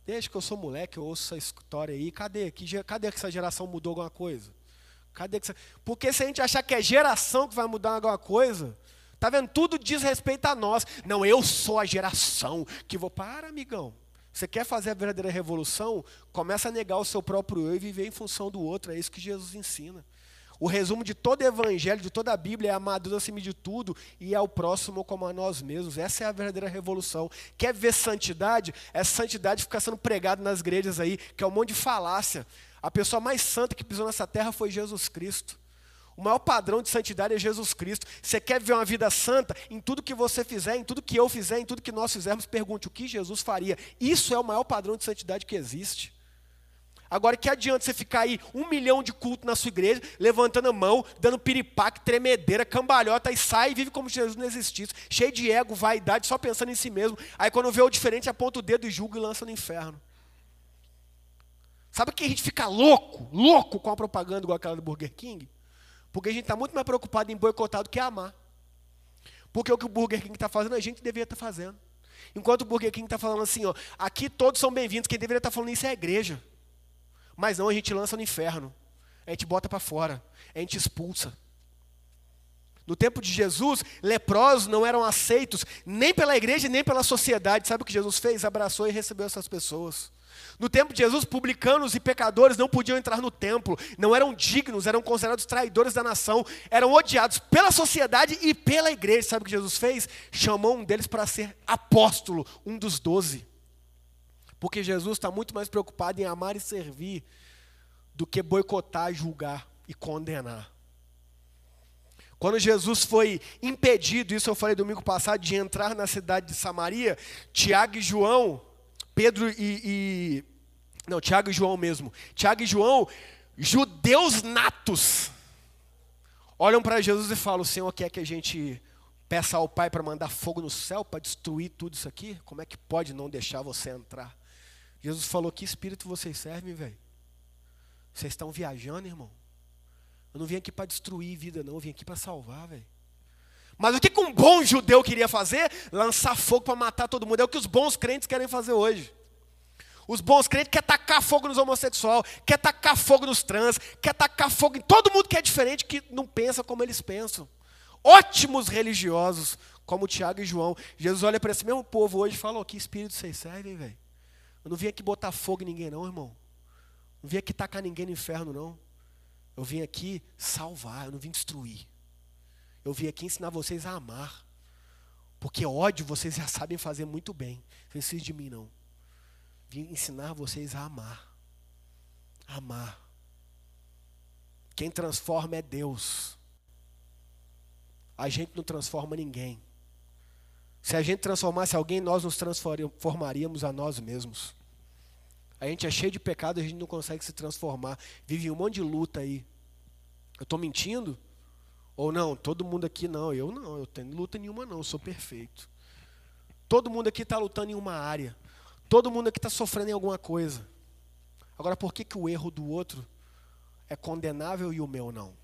Desde que eu sou moleque, eu ouço essa história aí. Cadê? Que, cadê que essa geração mudou alguma coisa? Cadê que Porque se a gente achar que é geração que vai mudar alguma coisa, Tá vendo? Tudo diz respeito a nós. Não, eu sou a geração que vou. Para, amigão. Você quer fazer a verdadeira revolução? Começa a negar o seu próprio eu e viver em função do outro. É isso que Jesus ensina. O resumo de todo evangelho, de toda a Bíblia, é amar Deus acima de tudo e ao próximo como a nós mesmos. Essa é a verdadeira revolução. Quer ver santidade? Essa santidade fica sendo pregada nas igrejas aí, que é um monte de falácia. A pessoa mais santa que pisou nessa terra foi Jesus Cristo. O maior padrão de santidade é Jesus Cristo. Você quer viver uma vida santa? Em tudo que você fizer, em tudo que eu fizer, em tudo que nós fizermos, pergunte o que Jesus faria. Isso é o maior padrão de santidade que existe. Agora, que adianta você ficar aí um milhão de culto na sua igreja, levantando a mão, dando piripaque, tremedeira, cambalhota, e sai e vive como se Jesus não existisse, cheio de ego, vaidade, só pensando em si mesmo. Aí quando vê o diferente, aponta o dedo e julga e lança no inferno. Sabe que a gente fica louco, louco com a propaganda igual aquela do Burger King? Porque a gente está muito mais preocupado em boicotar do que amar. Porque o que o Burger King está fazendo, a gente deveria estar tá fazendo. Enquanto o Burger King está falando assim, ó, aqui todos são bem-vindos, quem deveria estar tá falando isso é a igreja. Mas não, a gente lança no inferno. A gente bota para fora. A gente expulsa. No tempo de Jesus, leprosos não eram aceitos nem pela igreja nem pela sociedade. Sabe o que Jesus fez? Abraçou e recebeu essas pessoas. No tempo de Jesus, publicanos e pecadores não podiam entrar no templo, não eram dignos, eram considerados traidores da nação, eram odiados pela sociedade e pela igreja. Sabe o que Jesus fez? Chamou um deles para ser apóstolo, um dos doze. Porque Jesus está muito mais preocupado em amar e servir do que boicotar, julgar e condenar. Quando Jesus foi impedido, isso eu falei domingo passado, de entrar na cidade de Samaria, Tiago e João Pedro e, e. Não, Tiago e João mesmo. Tiago e João, judeus natos, olham para Jesus e falam: O Senhor quer que a gente peça ao Pai para mandar fogo no céu para destruir tudo isso aqui? Como é que pode não deixar você entrar? Jesus falou: Que espírito vocês servem, velho? Vocês estão viajando, irmão? Eu não vim aqui para destruir vida, não. Eu vim aqui para salvar, velho. Mas o que, um bom judeu queria fazer? Lançar fogo para matar todo mundo. É o que os bons crentes querem fazer hoje. Os bons crentes querem tacar fogo nos homossexuais, quer tacar fogo nos trans, quer tacar fogo em todo mundo que é diferente, que não pensa como eles pensam. Ótimos religiosos, como Tiago e João. Jesus olha para esse mesmo povo hoje e fala: oh, que espírito vocês servem, velho? Eu não vim aqui botar fogo em ninguém, não, irmão. Não vim aqui tacar ninguém no inferno, não. Eu vim aqui salvar, eu não vim destruir. Eu vim aqui ensinar vocês a amar. Porque ódio vocês já sabem fazer muito bem. Não precisa de mim, não. Vim ensinar vocês a amar. Amar. Quem transforma é Deus. A gente não transforma ninguém. Se a gente transformasse alguém, nós nos transformaríamos a nós mesmos. A gente é cheio de pecado, a gente não consegue se transformar. Vive um monte de luta aí. Eu estou mentindo? Ou não, todo mundo aqui não, eu não, eu tenho luta nenhuma não, eu sou perfeito. Todo mundo aqui está lutando em uma área. Todo mundo aqui está sofrendo em alguma coisa. Agora, por que, que o erro do outro é condenável e o meu não?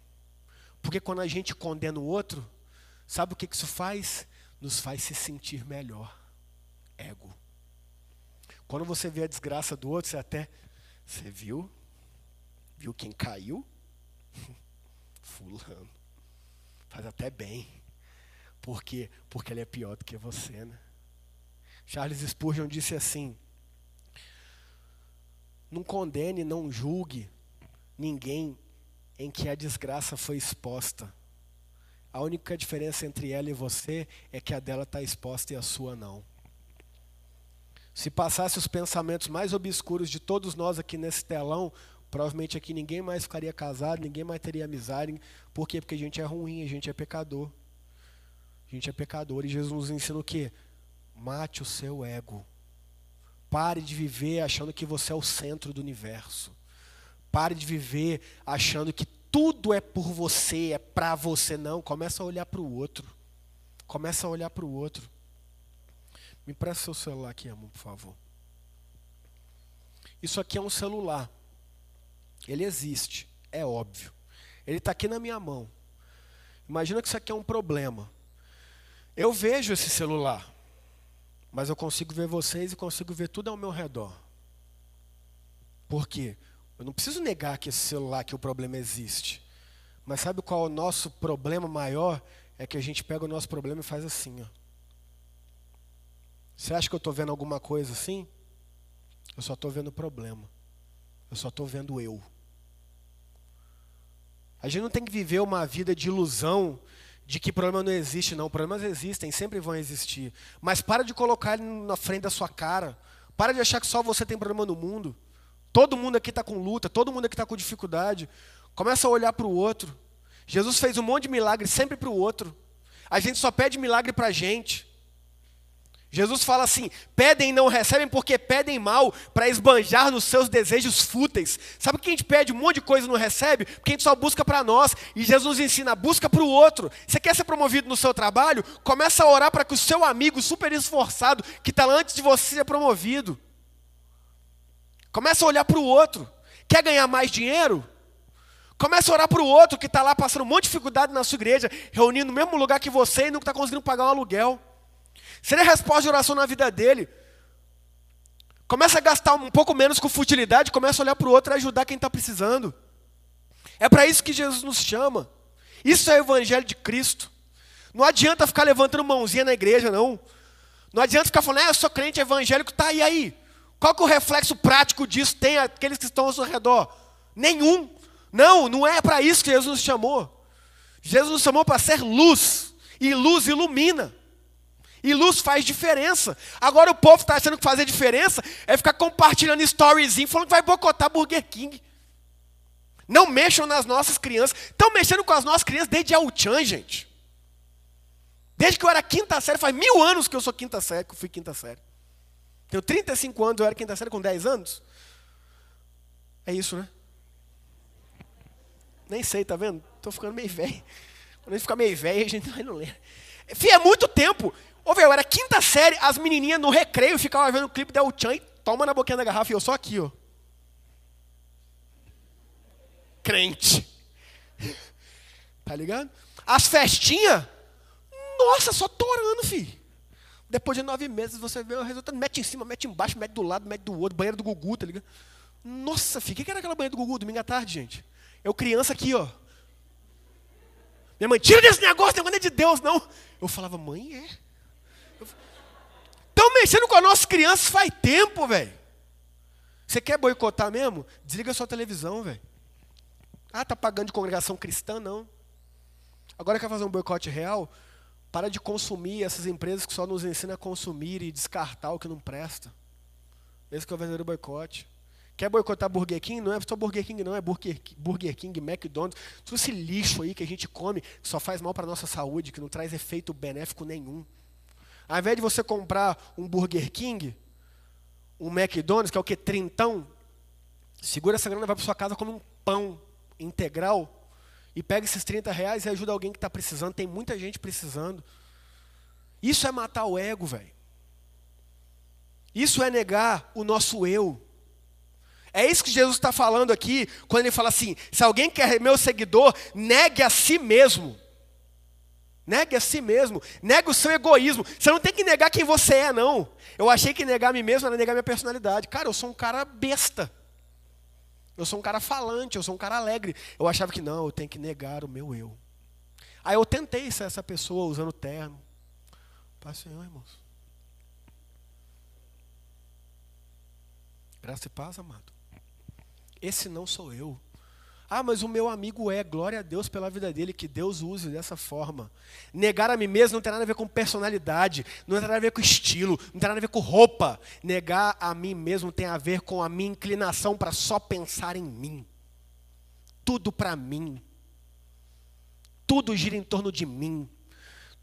Porque quando a gente condena o outro, sabe o que, que isso faz? Nos faz se sentir melhor. Ego. Quando você vê a desgraça do outro, você até. Você viu? Viu quem caiu? Fulano. Faz até bem. Por quê? Porque ele é pior do que você, né? Charles Spurgeon disse assim: Não condene, não julgue ninguém em que a desgraça foi exposta. A única diferença entre ela e você é que a dela está exposta e a sua não. Se passasse os pensamentos mais obscuros de todos nós aqui nesse telão, provavelmente aqui ninguém mais ficaria casado, ninguém mais teria amizade. Por quê? Porque a gente é ruim, a gente é pecador. A gente é pecador. E Jesus nos ensina o quê? Mate o seu ego. Pare de viver achando que você é o centro do universo. Pare de viver achando que tudo é por você, é para você. Não, começa a olhar para o outro. Começa a olhar para o outro. Me empresta seu celular aqui, amor, por favor. Isso aqui é um celular. Ele existe, é óbvio. Ele está aqui na minha mão. Imagina que isso aqui é um problema. Eu vejo esse celular, mas eu consigo ver vocês e consigo ver tudo ao meu redor. Por quê? Eu não preciso negar que esse celular, que o problema existe. Mas sabe qual é o nosso problema maior? É que a gente pega o nosso problema e faz assim, ó. Você acha que eu estou vendo alguma coisa assim? Eu só estou vendo o problema. Eu só estou vendo eu. A gente não tem que viver uma vida de ilusão de que problema não existe, não. Problemas existem, sempre vão existir. Mas para de colocar ele na frente da sua cara. Para de achar que só você tem problema no mundo. Todo mundo aqui está com luta, todo mundo aqui está com dificuldade. Começa a olhar para o outro. Jesus fez um monte de milagre sempre para o outro. A gente só pede milagre para a gente. Jesus fala assim: pedem e não recebem porque pedem mal para esbanjar nos seus desejos fúteis. Sabe que a gente pede um monte de coisa e não recebe? Porque a gente só busca para nós. E Jesus ensina: busca para o outro. Você quer ser promovido no seu trabalho? Começa a orar para que o seu amigo super esforçado, que está lá antes de você, seja promovido. Começa a olhar para o outro. Quer ganhar mais dinheiro? Começa a orar para o outro que está lá passando um monte de dificuldade na sua igreja, reunindo no mesmo lugar que você e não está conseguindo pagar um aluguel. Seria resposta de oração na vida dele. Começa a gastar um pouco menos com futilidade, começa a olhar para o outro e ajudar quem está precisando. É para isso que Jesus nos chama. Isso é o evangelho de Cristo. Não adianta ficar levantando mãozinha na igreja, não. Não adianta ficar falando, ah, eu sou crente evangélico, tá, e aí? Qual que é o reflexo prático disso tem aqueles que estão ao seu redor? Nenhum. Não, não é para isso que Jesus nos chamou. Jesus nos chamou para ser luz. E luz ilumina. E luz faz diferença. Agora o povo está achando que fazer diferença é ficar compartilhando storyzinho, falando que vai boicotar Burger King. Não mexam nas nossas crianças. Estão mexendo com as nossas crianças desde a Uchan, gente. Desde que eu era quinta série, faz mil anos que eu sou quinta série, que eu fui quinta série. Tenho 35 anos, eu era quinta série com 10 anos. É isso, né? Nem sei, tá vendo? Estou ficando meio velho. Quando a gente fica meio velho, a gente não lembra. Fih, é muito tempo. Ô, velho, era quinta série, as menininhas no recreio ficavam vendo o clipe da Uchan e toma na boquinha da garrafa e eu só aqui, ó. Crente. Tá ligado? As festinhas, nossa, só torando, filho. Depois de nove meses você vê o resultado, mete em cima, mete embaixo, mete do lado, mete do outro, banheiro do Gugu, tá ligado? Nossa, filho, o que era aquela banheira do Gugu domingo à tarde, gente? Eu criança aqui, ó. Minha mãe, tira desse negócio, negócio não é de Deus, não. Eu falava, mãe, é. Estão mexendo com as nossas crianças faz tempo, velho. Você quer boicotar mesmo? Desliga sua televisão, velho. Ah, tá pagando de congregação cristã? Não. Agora quer fazer um boicote real? Para de consumir essas empresas que só nos ensinam a consumir e descartar o que não presta. Esse que é o verdadeiro boicote. Quer boicotar Burger King? Não é só Burger King, não. É Burger, Burger King, McDonald's. Tudo esse lixo aí que a gente come, que só faz mal para a nossa saúde, que não traz efeito benéfico nenhum. Ao invés de você comprar um Burger King, um McDonald's, que é o que? Trintão, segura essa grana, vai para sua casa, come um pão integral e pega esses 30 reais e ajuda alguém que está precisando. Tem muita gente precisando. Isso é matar o ego, velho. Isso é negar o nosso eu. É isso que Jesus está falando aqui, quando ele fala assim: se alguém quer meu seguidor, negue a si mesmo. Negue a si mesmo, negue o seu egoísmo. Você não tem que negar quem você é, não. Eu achei que negar a mim mesmo era negar minha personalidade. Cara, eu sou um cara besta. Eu sou um cara falante, eu sou um cara alegre. Eu achava que não, eu tenho que negar o meu eu. Aí eu tentei ser essa pessoa usando terno. Pai Senhor, irmãos. Graça e paz, amado. Esse não sou eu. Ah, mas o meu amigo é, glória a Deus pela vida dele, que Deus use dessa forma. Negar a mim mesmo não tem nada a ver com personalidade, não tem nada a ver com estilo, não tem nada a ver com roupa. Negar a mim mesmo tem a ver com a minha inclinação para só pensar em mim. Tudo para mim. Tudo gira em torno de mim.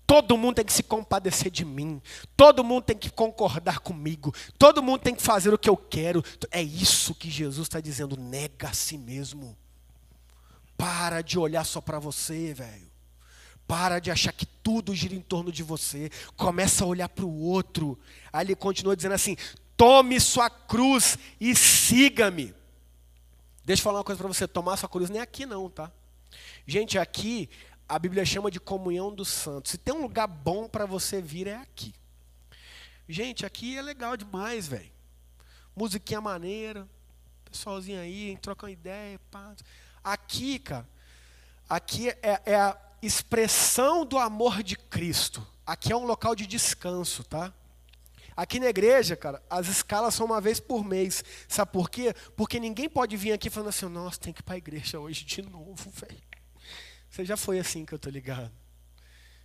Todo mundo tem que se compadecer de mim. Todo mundo tem que concordar comigo. Todo mundo tem que fazer o que eu quero. É isso que Jesus está dizendo. Nega a si mesmo. Para de olhar só para você, velho. Para de achar que tudo gira em torno de você. Começa a olhar para o outro. Aí ele continua dizendo assim: tome sua cruz e siga-me. Deixa eu falar uma coisa para você: tomar sua cruz nem aqui não, tá? Gente, aqui a Bíblia chama de comunhão dos santos. Se tem um lugar bom para você vir, é aqui. Gente, aqui é legal demais, velho. Musiquinha maneira, pessoalzinho aí, troca uma ideia, pá. Aqui, cara, aqui é, é a expressão do amor de Cristo. Aqui é um local de descanso, tá? Aqui na igreja, cara, as escalas são uma vez por mês. Sabe por quê? Porque ninguém pode vir aqui falando assim, nossa, tem que ir para a igreja hoje de novo, velho. Você já foi assim que eu tô ligado.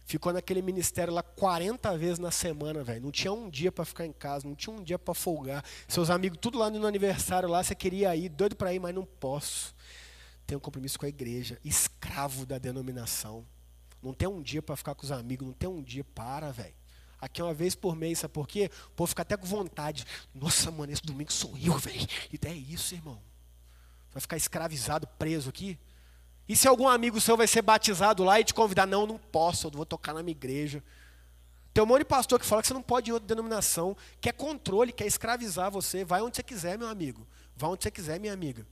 Ficou naquele ministério lá 40 vezes na semana, velho. Não tinha um dia para ficar em casa, não tinha um dia para folgar. Seus amigos tudo lá no aniversário lá, você queria ir, doido para ir, mas não posso tem um compromisso com a igreja, escravo da denominação. Não tem um dia para ficar com os amigos, não tem um dia para, velho. Aqui é uma vez por mês, sabe por quê? O povo fica até com vontade. Nossa, mano, esse domingo sou eu, velho. E é isso, irmão. Vai ficar escravizado, preso aqui? E se algum amigo seu vai ser batizado lá e te convidar? Não, não posso, eu vou tocar na minha igreja. Tem um monte de pastor que fala que você não pode ir em outra denominação, quer controle, quer escravizar você. Vai onde você quiser, meu amigo. Vai onde você quiser, minha amiga.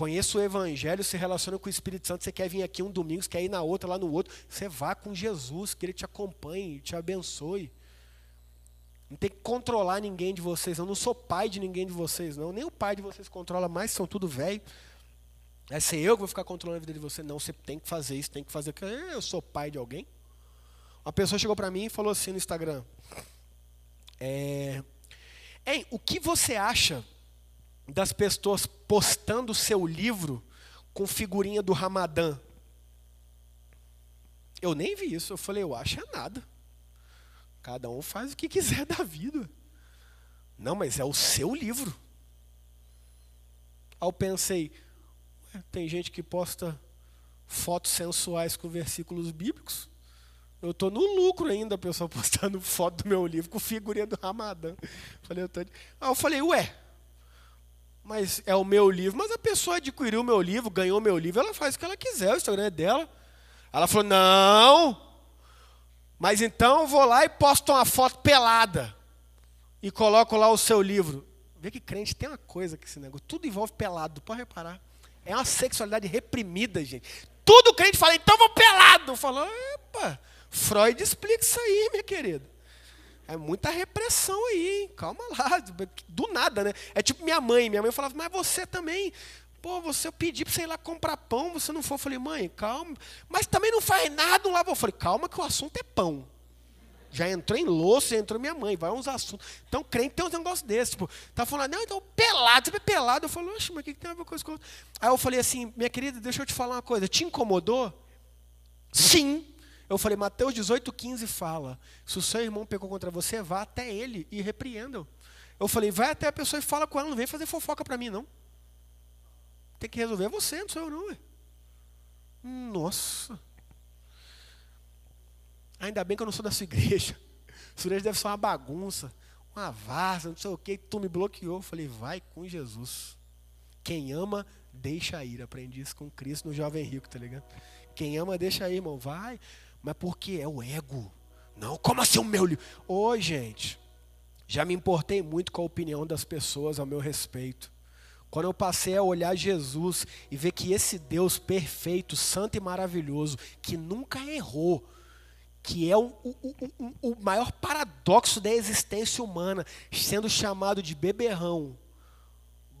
Conheça o Evangelho, se relaciona com o Espírito Santo. Você quer vir aqui um domingo, você quer ir na outra, lá no outro. Você vá com Jesus, que Ele te acompanhe, te abençoe. Não tem que controlar ninguém de vocês. Eu não sou pai de ninguém de vocês, não. Nem o pai de vocês controla mais, são tudo velho. É ser eu que vou ficar controlando a vida de você. Não, você tem que fazer isso, tem que fazer aquilo. Eu sou pai de alguém. Uma pessoa chegou para mim e falou assim no Instagram: é, Ei, o que você acha das pessoas postando seu livro com figurinha do Ramadã. Eu nem vi isso. Eu falei, eu acho é nada. Cada um faz o que quiser da vida. Não, mas é o seu livro. Aí eu pensei, tem gente que posta fotos sensuais com versículos bíblicos. Eu estou no lucro ainda, a pessoa postando foto do meu livro com figurinha do Ramadã. Falei, eu tô... Aí eu falei, ué, mas é o meu livro. Mas a pessoa adquiriu o meu livro, ganhou o meu livro, ela faz o que ela quiser, o Instagram é dela. Ela falou: não, mas então eu vou lá e posto uma foto pelada e coloco lá o seu livro. Vê que crente tem uma coisa que esse negócio, tudo envolve pelado, pode reparar. É uma sexualidade reprimida, gente. Tudo crente fala, então vou pelado. Fala, epa, Freud explica isso aí, minha querida. É muita repressão aí, hein? Calma lá. Do nada, né? É tipo minha mãe. Minha mãe falava, mas você também. Pô, você eu pedi para você ir lá comprar pão, você não for. Eu falei, mãe, calma. Mas também não faz nada, não lava. Eu falei, calma que o assunto é pão. Já entrou em louça, entrou minha mãe, vai uns assuntos. Então, crente tem uns negócios desses. Tipo, tá falando, não, então, pelado, você é pelado. Eu falei, oxe, mas o que, que tem a ver com isso? Aí eu falei assim, minha querida, deixa eu te falar uma coisa. Te incomodou? Sim. Eu falei, Mateus 18, 15 fala: se o seu irmão pecou contra você, vá até ele e repreenda-o. Eu falei, vai até a pessoa e fala com ela, não vem fazer fofoca para mim, não. Tem que resolver você, não sou eu, não. Ué. Nossa. Ainda bem que eu não sou da sua igreja. Sua igreja deve ser uma bagunça, uma vaza, não sei o que. Tu me bloqueou. Eu falei, vai com Jesus. Quem ama, deixa ir. Aprendi isso com Cristo no Jovem Rico, tá ligado? Quem ama, deixa ir, irmão. Vai. Mas por quê? É o ego. Não, como assim o meu livro? Ô, gente, já me importei muito com a opinião das pessoas ao meu respeito. Quando eu passei a olhar Jesus e ver que esse Deus perfeito, santo e maravilhoso, que nunca errou, que é o, o, o, o, maior paradoxo da existência humana, sendo chamado de beberrão,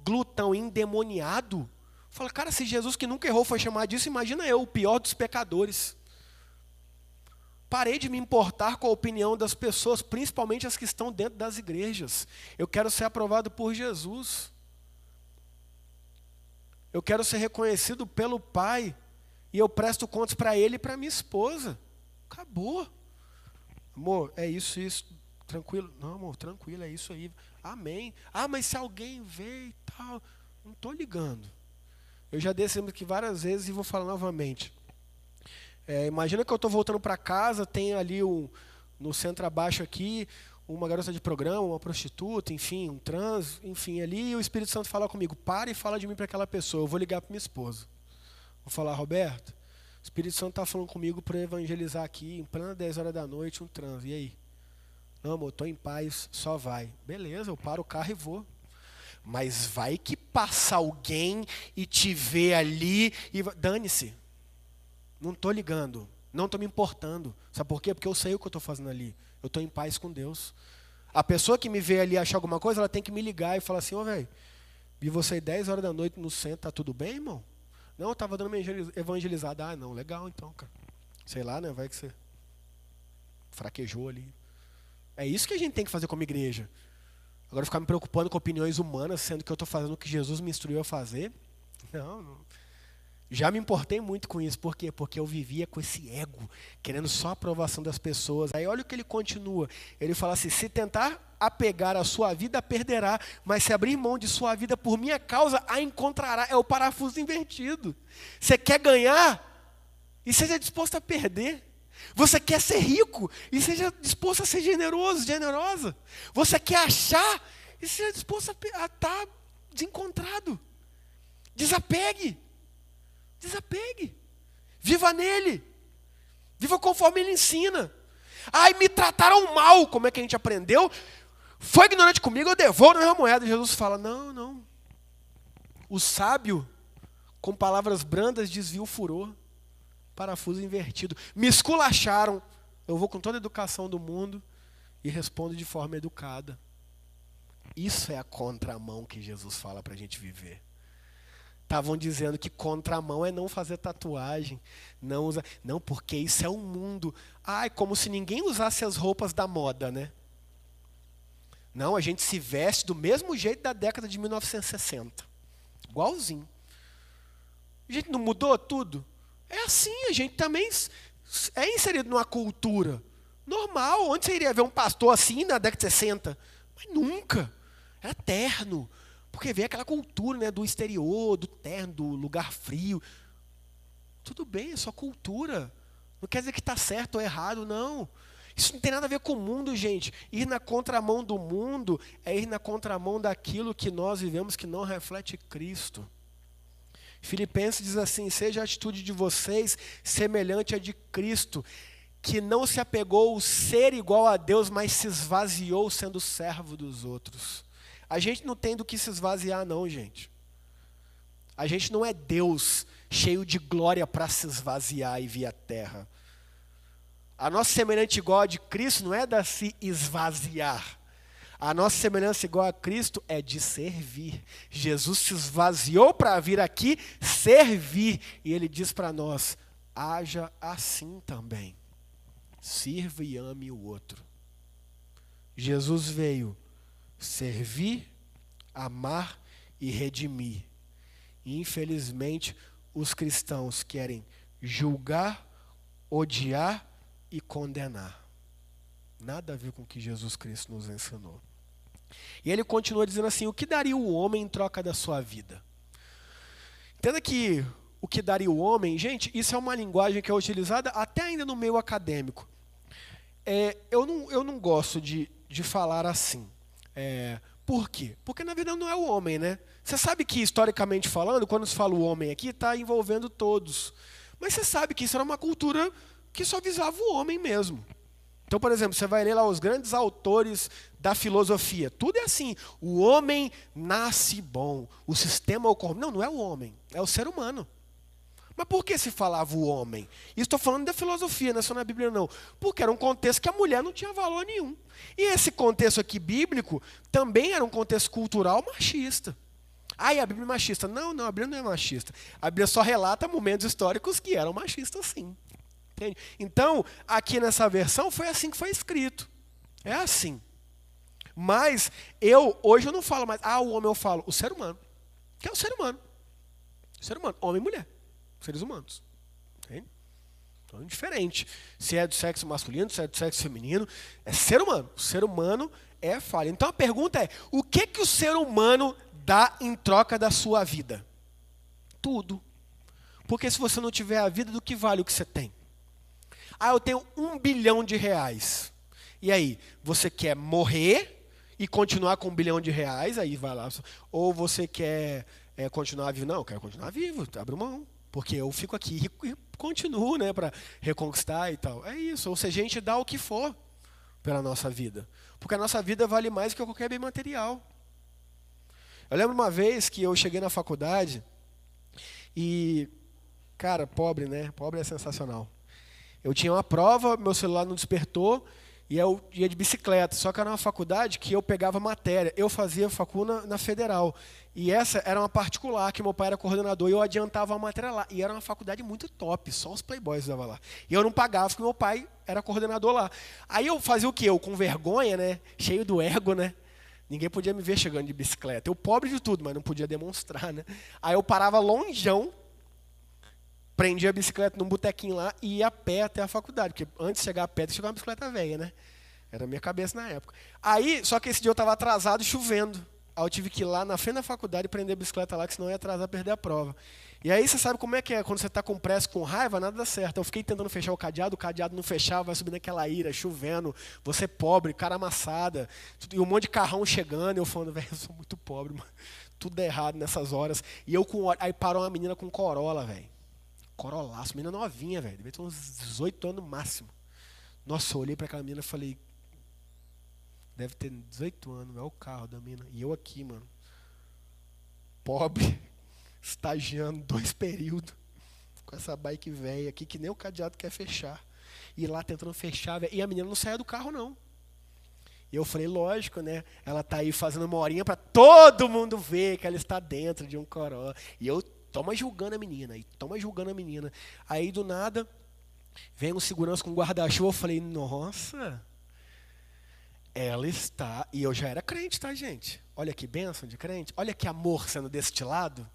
glutão endemoniado. Fala, cara, se Jesus que nunca errou foi chamado disso, imagina eu, o pior dos pecadores. Parei de me importar com a opinião das pessoas, principalmente as que estão dentro das igrejas. Eu quero ser aprovado por Jesus. Eu quero ser reconhecido pelo Pai. E eu presto contas para Ele e para minha esposa. Acabou. Amor, é isso, isso. Tranquilo. Não, amor, tranquilo, é isso aí. Amém. Ah, mas se alguém vê e tal. Não estou ligando. Eu já dei esse aqui várias vezes e vou falar novamente. É, imagina que eu estou voltando para casa, tem ali um, no centro abaixo aqui uma garota de programa, uma prostituta, enfim, um trans, enfim, ali e o Espírito Santo fala comigo, para e fala de mim para aquela pessoa. Eu vou ligar para minha esposa. Vou falar, Roberto, o Espírito Santo está falando comigo para evangelizar aqui, em plena 10 horas da noite, um trans. E aí? Não, amor, estou em paz, só vai. Beleza, eu paro o carro e vou. Mas vai que passa alguém e te vê ali e. Dane-se. Não estou ligando. Não estou me importando. Sabe por quê? Porque eu sei o que eu estou fazendo ali. Eu estou em paz com Deus. A pessoa que me vê ali achar alguma coisa, ela tem que me ligar e falar assim: Ô, oh, velho, vi você 10 horas da noite no centro, tá tudo bem, irmão? Não, eu estava dando uma evangelizada. Ah, não, legal então, cara. Sei lá, né? Vai que você fraquejou ali. É isso que a gente tem que fazer como igreja. Agora ficar me preocupando com opiniões humanas, sendo que eu estou fazendo o que Jesus me instruiu a fazer. Não, não. Já me importei muito com isso. Por quê? Porque eu vivia com esse ego, querendo só a aprovação das pessoas. Aí olha o que ele continua. Ele fala assim: se tentar apegar a sua vida, perderá, mas se abrir mão de sua vida por minha causa, a encontrará. É o parafuso invertido. Você quer ganhar e seja disposto a perder. Você quer ser rico e seja disposto a ser generoso, generosa. Você quer achar e seja disposto a estar tá desencontrado. Desapegue. Desapegue. Viva nele. Viva conforme ele ensina. Ai, me trataram mal. Como é que a gente aprendeu? Foi ignorante comigo, eu devolvo a mesma moeda. Jesus fala: Não, não. O sábio, com palavras brandas, desvia o furor. Parafuso invertido. Me esculacharam. Eu vou com toda a educação do mundo e respondo de forma educada. Isso é a contramão que Jesus fala para a gente viver. Estavam dizendo que contramão é não fazer tatuagem, não usar. Não, porque isso é um mundo. Ai, como se ninguém usasse as roupas da moda, né? Não, a gente se veste do mesmo jeito da década de 1960. Igualzinho. A gente não mudou tudo? É assim, a gente também é inserido numa cultura normal. Onde você iria ver um pastor assim na década de 60? Mas nunca. Era terno. Porque vem aquela cultura né, do exterior, do terno, do lugar frio. Tudo bem, é só cultura. Não quer dizer que está certo ou errado, não. Isso não tem nada a ver com o mundo, gente. Ir na contramão do mundo é ir na contramão daquilo que nós vivemos que não reflete Cristo. Filipenses diz assim: seja a atitude de vocês semelhante à de Cristo, que não se apegou ao ser igual a Deus, mas se esvaziou sendo servo dos outros. A gente não tem do que se esvaziar, não, gente. A gente não é Deus cheio de glória para se esvaziar e vir à terra. A nossa semelhança igual a de Cristo não é da se esvaziar. A nossa semelhança igual a Cristo é de servir. Jesus se esvaziou para vir aqui servir. E ele diz para nós: haja assim também. Sirva e ame o outro. Jesus veio servir, amar e redimir. Infelizmente, os cristãos querem julgar, odiar e condenar. Nada a ver com o que Jesus Cristo nos ensinou. E ele continua dizendo assim: o que daria o homem em troca da sua vida? Entenda que o que daria o homem, gente, isso é uma linguagem que é utilizada até ainda no meio acadêmico. É, eu, não, eu não gosto de, de falar assim. É, por quê? Porque na verdade não é o homem, né? Você sabe que, historicamente falando, quando se fala o homem aqui, está envolvendo todos. Mas você sabe que isso era uma cultura que só visava o homem mesmo. Então, por exemplo, você vai ler lá os grandes autores da filosofia. Tudo é assim. O homem nasce bom. O sistema ocorre. Não, não é o homem. É o ser humano. Mas por que se falava o homem? Estou falando da filosofia, não é só na Bíblia, não. Porque era um contexto que a mulher não tinha valor nenhum. E esse contexto aqui bíblico também era um contexto cultural machista. Ah, e a Bíblia é machista. Não, não, a Bíblia não é machista. A Bíblia só relata momentos históricos que eram machistas, sim. Entende? Então, aqui nessa versão foi assim que foi escrito. É assim. Mas eu, hoje eu não falo mais, ah, o homem eu falo, o ser humano. Que é o ser humano. O ser humano, homem e mulher. Seres humanos. Entende? Então é diferente. Se é do sexo masculino, se é do sexo feminino, é ser humano. O ser humano é falha. Então a pergunta é: o que que o ser humano dá em troca da sua vida? Tudo. Porque se você não tiver a vida, do que vale o que você tem? Ah, eu tenho um bilhão de reais. E aí, você quer morrer e continuar com um bilhão de reais? Aí vai lá. Ou você quer é, continuar vivo? Não, eu quero continuar vivo, abre mão. Porque eu fico aqui e continuo, né, para reconquistar e tal. É isso. Ou seja, a gente dá o que for pela nossa vida. Porque a nossa vida vale mais que qualquer bem material. Eu lembro uma vez que eu cheguei na faculdade e, cara, pobre, né? Pobre é sensacional. Eu tinha uma prova, meu celular não despertou, e eu ia de bicicleta. Só que era uma faculdade que eu pegava matéria. Eu fazia facuna na federal. E essa era uma particular, que meu pai era coordenador, e eu adiantava a matéria lá. E era uma faculdade muito top, só os playboys usavam lá. E eu não pagava, porque meu pai era coordenador lá. Aí eu fazia o quê? Eu com vergonha, né? Cheio do ego, né? Ninguém podia me ver chegando de bicicleta. Eu pobre de tudo, mas não podia demonstrar, né? Aí eu parava longeão, prendia a bicicleta num botequinho lá e ia a pé até a faculdade. Porque antes de chegar a pé, tinha uma bicicleta velha, né? Era a minha cabeça na época. Aí, só que esse dia eu estava atrasado chovendo. Aí eu tive que ir lá na frente da faculdade prender a bicicleta lá, que senão eu ia atrasar perder a prova. E aí você sabe como é que é, quando você está com pressa, com raiva, nada dá certo. Eu fiquei tentando fechar o cadeado, o cadeado não fechava, vai subindo aquela ira, chovendo, você pobre, cara amassada, e um monte de carrão chegando, eu falando, velho, eu sou muito pobre, mano. Tudo é errado nessas horas. E eu com. Aí parou uma menina com corola, velho. Corolaço, menina novinha, velho. Devia ter uns 18 anos no máximo. Nossa, eu olhei para aquela menina e falei. Deve ter 18 anos, é o carro da menina. E eu aqui, mano. Pobre, estagiando dois períodos. Com essa bike velha aqui, que nem o cadeado quer fechar. E lá tentando fechar, véio, e a menina não saia do carro, não. E eu falei, lógico, né? Ela tá aí fazendo uma horinha para todo mundo ver que ela está dentro de um Corolla. E eu toma julgando a menina, e toma julgando a menina. Aí do nada, vem um segurança com guarda-chuva, eu falei, nossa, ela está. E eu já era crente, tá, gente? Olha que bênção de crente, olha que amor sendo destilado.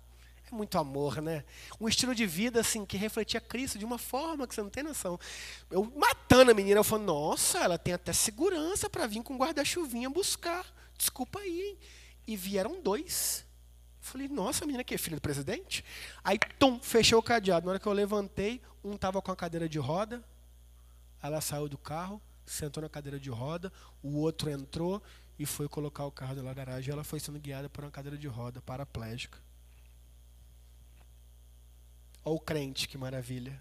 É muito amor, né? Um estilo de vida assim que refletia Cristo de uma forma que você não tem noção. Eu matando a menina, eu falei, nossa, ela tem até segurança para vir com guarda-chuvinha buscar. Desculpa aí, hein? E vieram dois. Falei, nossa, a menina que é filha do presidente? Aí, tum, fechou o cadeado. Na hora que eu levantei, um estava com a cadeira de roda, ela saiu do carro, sentou na cadeira de roda, o outro entrou e foi colocar o carro na garagem. Ela foi sendo guiada por uma cadeira de roda paraplégica. Olha o crente, que maravilha.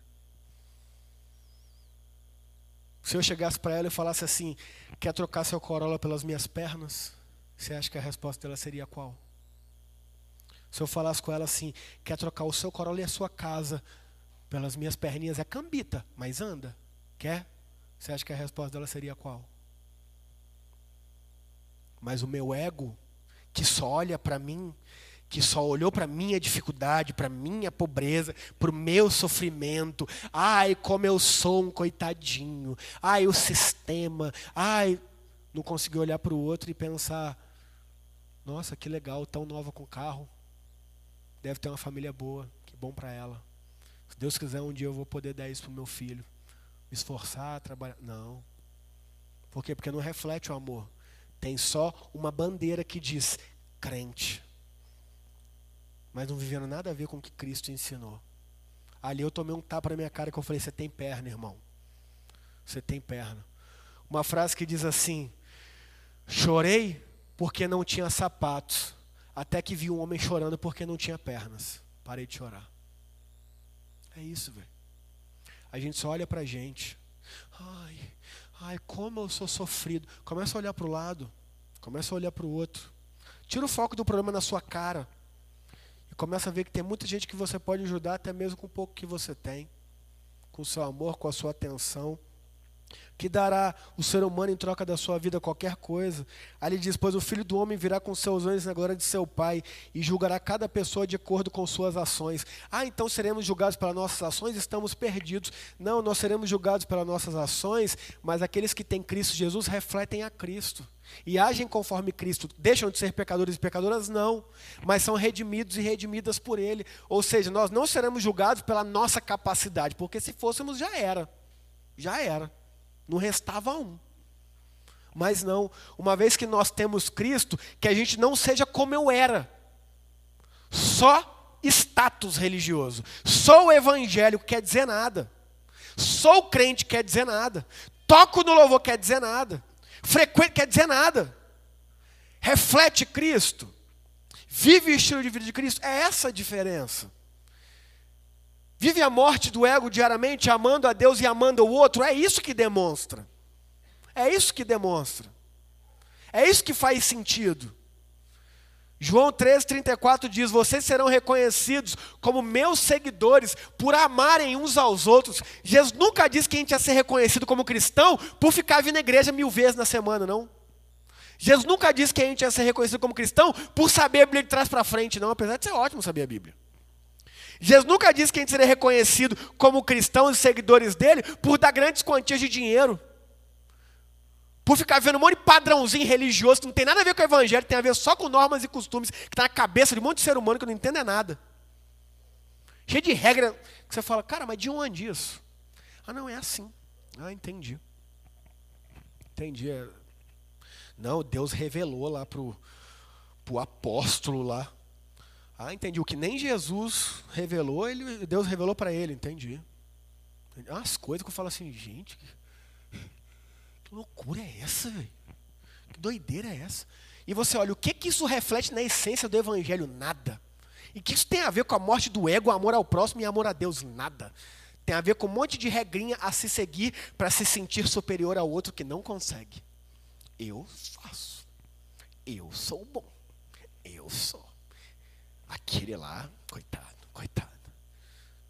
Se eu chegasse para ela e falasse assim, quer trocar seu Corolla pelas minhas pernas? Você acha que a resposta dela seria qual? Se eu falasse com ela assim, quer trocar o seu Corolla e a sua casa pelas minhas perninhas, é cambita, mas anda. Quer? Você acha que a resposta dela seria qual? Mas o meu ego, que só olha para mim, que só olhou para minha dificuldade, para minha pobreza, para o meu sofrimento. Ai, como eu sou um coitadinho. Ai, o sistema. Ai, não conseguiu olhar para o outro e pensar: nossa, que legal, tão nova com carro. Deve ter uma família boa, que bom para ela. Se Deus quiser, um dia eu vou poder dar isso para o meu filho. Me esforçar, trabalhar. Não. Por quê? Porque não reflete o amor. Tem só uma bandeira que diz crente. Mas não vivendo nada a ver com o que Cristo ensinou. Ali eu tomei um tapa na minha cara que eu falei: Você tem perna, irmão. Você tem perna. Uma frase que diz assim: Chorei porque não tinha sapatos, até que vi um homem chorando porque não tinha pernas. Parei de chorar. É isso, velho. A gente só olha pra gente. Ai, ai, como eu sou sofrido. Começa a olhar para o lado. Começa a olhar para o outro. Tira o foco do problema na sua cara. E começa a ver que tem muita gente que você pode ajudar, até mesmo com o pouco que você tem. Com o seu amor, com a sua atenção que dará o ser humano em troca da sua vida qualquer coisa. Ali diz: Pois o filho do homem virá com seus anjos na glória de seu Pai e julgará cada pessoa de acordo com suas ações. Ah, então seremos julgados pelas nossas ações? Estamos perdidos. Não, nós seremos julgados pelas nossas ações, mas aqueles que têm Cristo Jesus refletem a Cristo. E agem conforme Cristo. Deixam de ser pecadores e pecadoras? Não. Mas são redimidos e redimidas por Ele. Ou seja, nós não seremos julgados pela nossa capacidade, porque se fôssemos, já era. Já era. Não restava um. Mas não, uma vez que nós temos Cristo, que a gente não seja como eu era. Só status religioso. Só o evangelho quer dizer nada. Sou crente quer dizer nada. Toco no louvor quer dizer nada. Frequente quer dizer nada. Reflete Cristo. Vive o estilo de vida de Cristo. É essa a diferença. Vive a morte do ego diariamente, amando a Deus e amando o outro. É isso que demonstra. É isso que demonstra. É isso que faz sentido. João 13,34 diz: Vocês serão reconhecidos como meus seguidores por amarem uns aos outros. Jesus nunca disse que a gente ia ser reconhecido como cristão por ficar vindo na igreja mil vezes na semana, não. Jesus nunca disse que a gente ia ser reconhecido como cristão por saber a Bíblia de trás para frente, não, apesar de ser ótimo saber a Bíblia. Jesus nunca disse que a gente seria reconhecido como cristãos e seguidores dele por dar grandes quantias de dinheiro. Por ficar vendo um monte de padrãozinho religioso que não tem nada a ver com o evangelho, tem a ver só com normas e costumes, que está na cabeça de um monte de ser humano que não entende nada. Cheio de regra, que você fala, cara, mas de onde isso? Ah, não, é assim. Ah, entendi. Entendi. É, não, Deus revelou lá para o apóstolo lá. Ah, entendi. O que nem Jesus revelou, ele, Deus revelou para ele, entendi. As coisas que eu falo assim, gente, que, que loucura é essa, velho? Que doideira é essa? E você olha, o que, que isso reflete na essência do evangelho? Nada. E que isso tem a ver com a morte do ego, amor ao próximo e amor a Deus? Nada. Tem a ver com um monte de regrinha a se seguir para se sentir superior ao outro que não consegue. Eu faço. Eu sou bom. Eu sou. Aquele lá, coitado, coitado.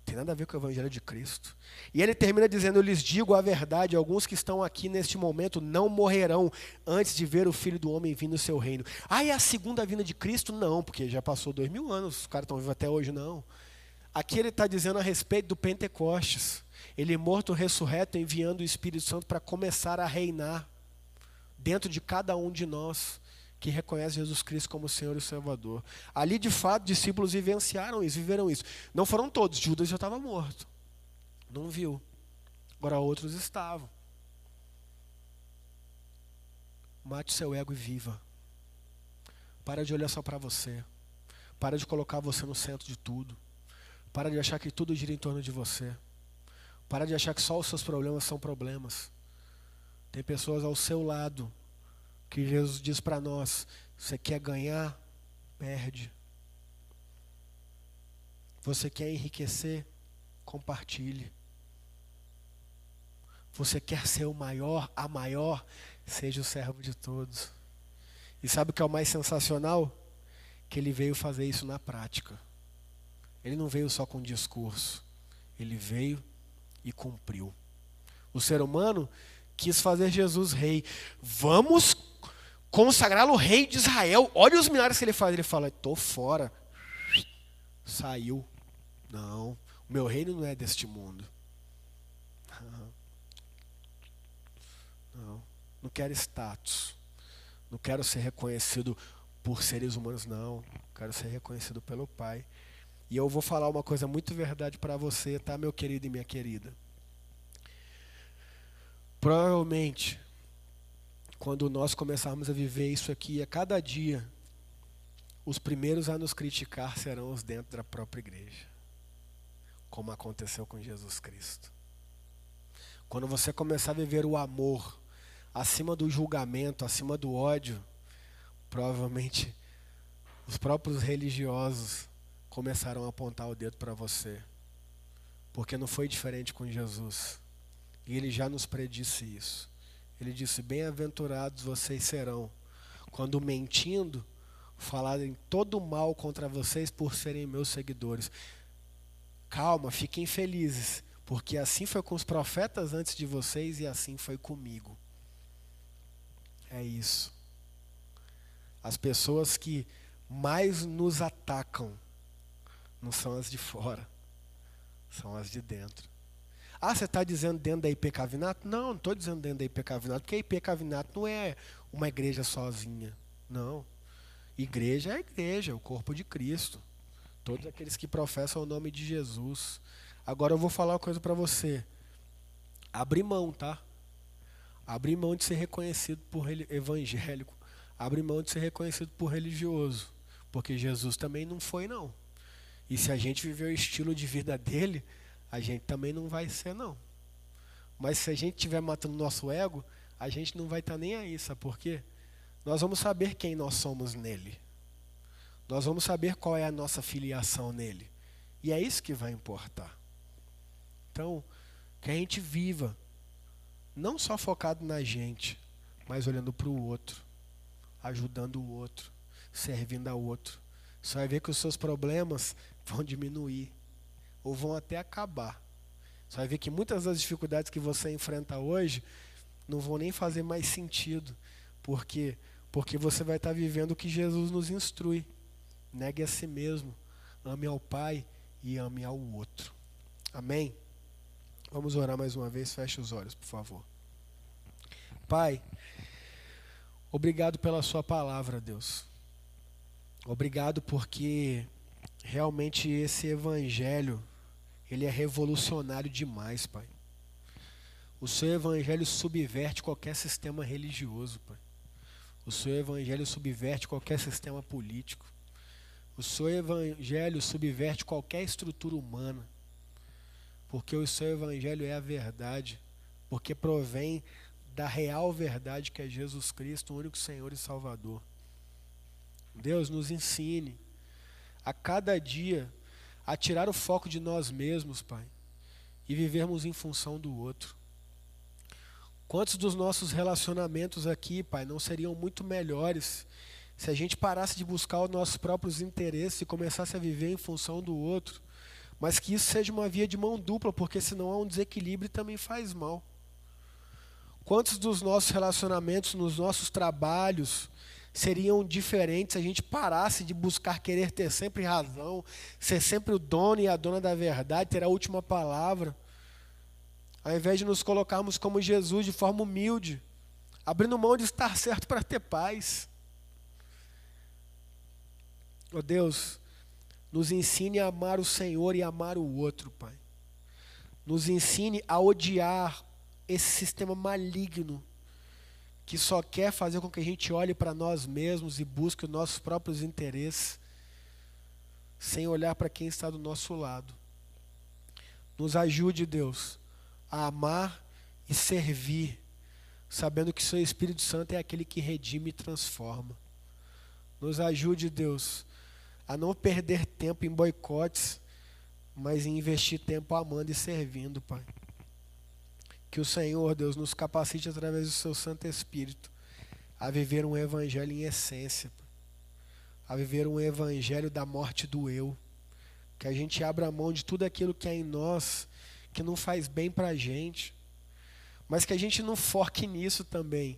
Tem nada a ver com o Evangelho de Cristo. E ele termina dizendo: Eu lhes digo a verdade, alguns que estão aqui neste momento não morrerão antes de ver o Filho do Homem vir no seu reino. Ah, é a segunda vinda de Cristo? Não, porque já passou dois mil anos, os caras estão vivos até hoje, não. Aqui ele está dizendo a respeito do Pentecostes. Ele morto, ressurreto, enviando o Espírito Santo para começar a reinar dentro de cada um de nós que reconhece Jesus Cristo como Senhor e Salvador. Ali, de fato, discípulos vivenciaram isso, viveram isso. Não foram todos, Judas já estava morto. Não viu. Agora outros estavam. Mate seu ego e viva. Para de olhar só para você. Para de colocar você no centro de tudo. Para de achar que tudo gira em torno de você. Para de achar que só os seus problemas são problemas. Tem pessoas ao seu lado que Jesus diz para nós: você quer ganhar, perde. Você quer enriquecer, compartilhe. Você quer ser o maior, a maior, seja o servo de todos. E sabe o que é o mais sensacional? Que ele veio fazer isso na prática. Ele não veio só com discurso, ele veio e cumpriu. O ser humano quis fazer Jesus rei. Vamos consagrá-lo rei de Israel. Olha os milagres que ele faz. Ele fala: estou fora. Saiu. Não, o meu reino não é deste mundo. Não, não quero status. Não quero ser reconhecido por seres humanos, não. Quero ser reconhecido pelo Pai. E eu vou falar uma coisa muito verdade para você, tá, meu querido e minha querida? Provavelmente, quando nós começarmos a viver isso aqui a cada dia, os primeiros a nos criticar serão os dentro da própria igreja, como aconteceu com Jesus Cristo. Quando você começar a viver o amor acima do julgamento, acima do ódio, provavelmente os próprios religiosos começaram a apontar o dedo para você. Porque não foi diferente com Jesus. E ele já nos predisse isso. Ele disse: Bem-aventurados vocês serão, quando mentindo, falarem todo mal contra vocês por serem meus seguidores. Calma, fiquem felizes, porque assim foi com os profetas antes de vocês e assim foi comigo. É isso. As pessoas que mais nos atacam não são as de fora, são as de dentro. Ah, você está dizendo dentro da IP Cavinato? Não, não estou dizendo dentro da IP Cavinato, porque a IP Cavinato não é uma igreja sozinha. Não. Igreja é igreja, é o corpo de Cristo. Todos aqueles que professam o nome de Jesus. Agora eu vou falar uma coisa para você. Abre mão, tá? Abre mão de ser reconhecido por evangélico. Abre mão de ser reconhecido por religioso. Porque Jesus também não foi, não. E se a gente viver o estilo de vida dele, a gente também não vai ser, não. Mas se a gente estiver matando nosso ego, a gente não vai estar tá nem aí, sabe por quê? Nós vamos saber quem nós somos nele. Nós vamos saber qual é a nossa filiação nele. E é isso que vai importar. Então, que a gente viva, não só focado na gente, mas olhando para o outro, ajudando o outro, servindo ao outro. Você vai ver que os seus problemas vão diminuir ou vão até acabar. Você vai ver que muitas das dificuldades que você enfrenta hoje não vão nem fazer mais sentido, porque porque você vai estar vivendo o que Jesus nos instrui. Negue a si mesmo, ame ao Pai e ame ao outro. Amém? Vamos orar mais uma vez, feche os olhos, por favor. Pai, obrigado pela sua palavra, Deus. Obrigado porque realmente esse evangelho, ele é revolucionário demais, Pai. O seu evangelho subverte qualquer sistema religioso, Pai. O seu evangelho subverte qualquer sistema político. O seu evangelho subverte qualquer estrutura humana. Porque o seu evangelho é a verdade, porque provém da real verdade que é Jesus Cristo, o único Senhor e Salvador. Deus nos ensine a cada dia a tirar o foco de nós mesmos, Pai, e vivermos em função do outro. Quantos dos nossos relacionamentos aqui, Pai, não seriam muito melhores se a gente parasse de buscar os nossos próprios interesses e começasse a viver em função do outro? Mas que isso seja uma via de mão dupla, porque senão há um desequilíbrio e também faz mal. Quantos dos nossos relacionamentos, nos nossos trabalhos, seriam diferentes se a gente parasse de buscar querer ter sempre razão, ser sempre o dono e a dona da verdade, ter a última palavra. Ao invés de nos colocarmos como Jesus de forma humilde, abrindo mão de estar certo para ter paz. Ó oh Deus, nos ensine a amar o Senhor e amar o outro, Pai. Nos ensine a odiar esse sistema maligno que só quer fazer com que a gente olhe para nós mesmos e busque os nossos próprios interesses, sem olhar para quem está do nosso lado. Nos ajude, Deus, a amar e servir, sabendo que Seu Espírito Santo é aquele que redime e transforma. Nos ajude, Deus, a não perder tempo em boicotes, mas em investir tempo amando e servindo, Pai. Que o Senhor, Deus, nos capacite através do seu Santo Espírito a viver um evangelho em essência, a viver um evangelho da morte do eu. Que a gente abra mão de tudo aquilo que é em nós que não faz bem para a gente. mas que a gente não foque nisso também.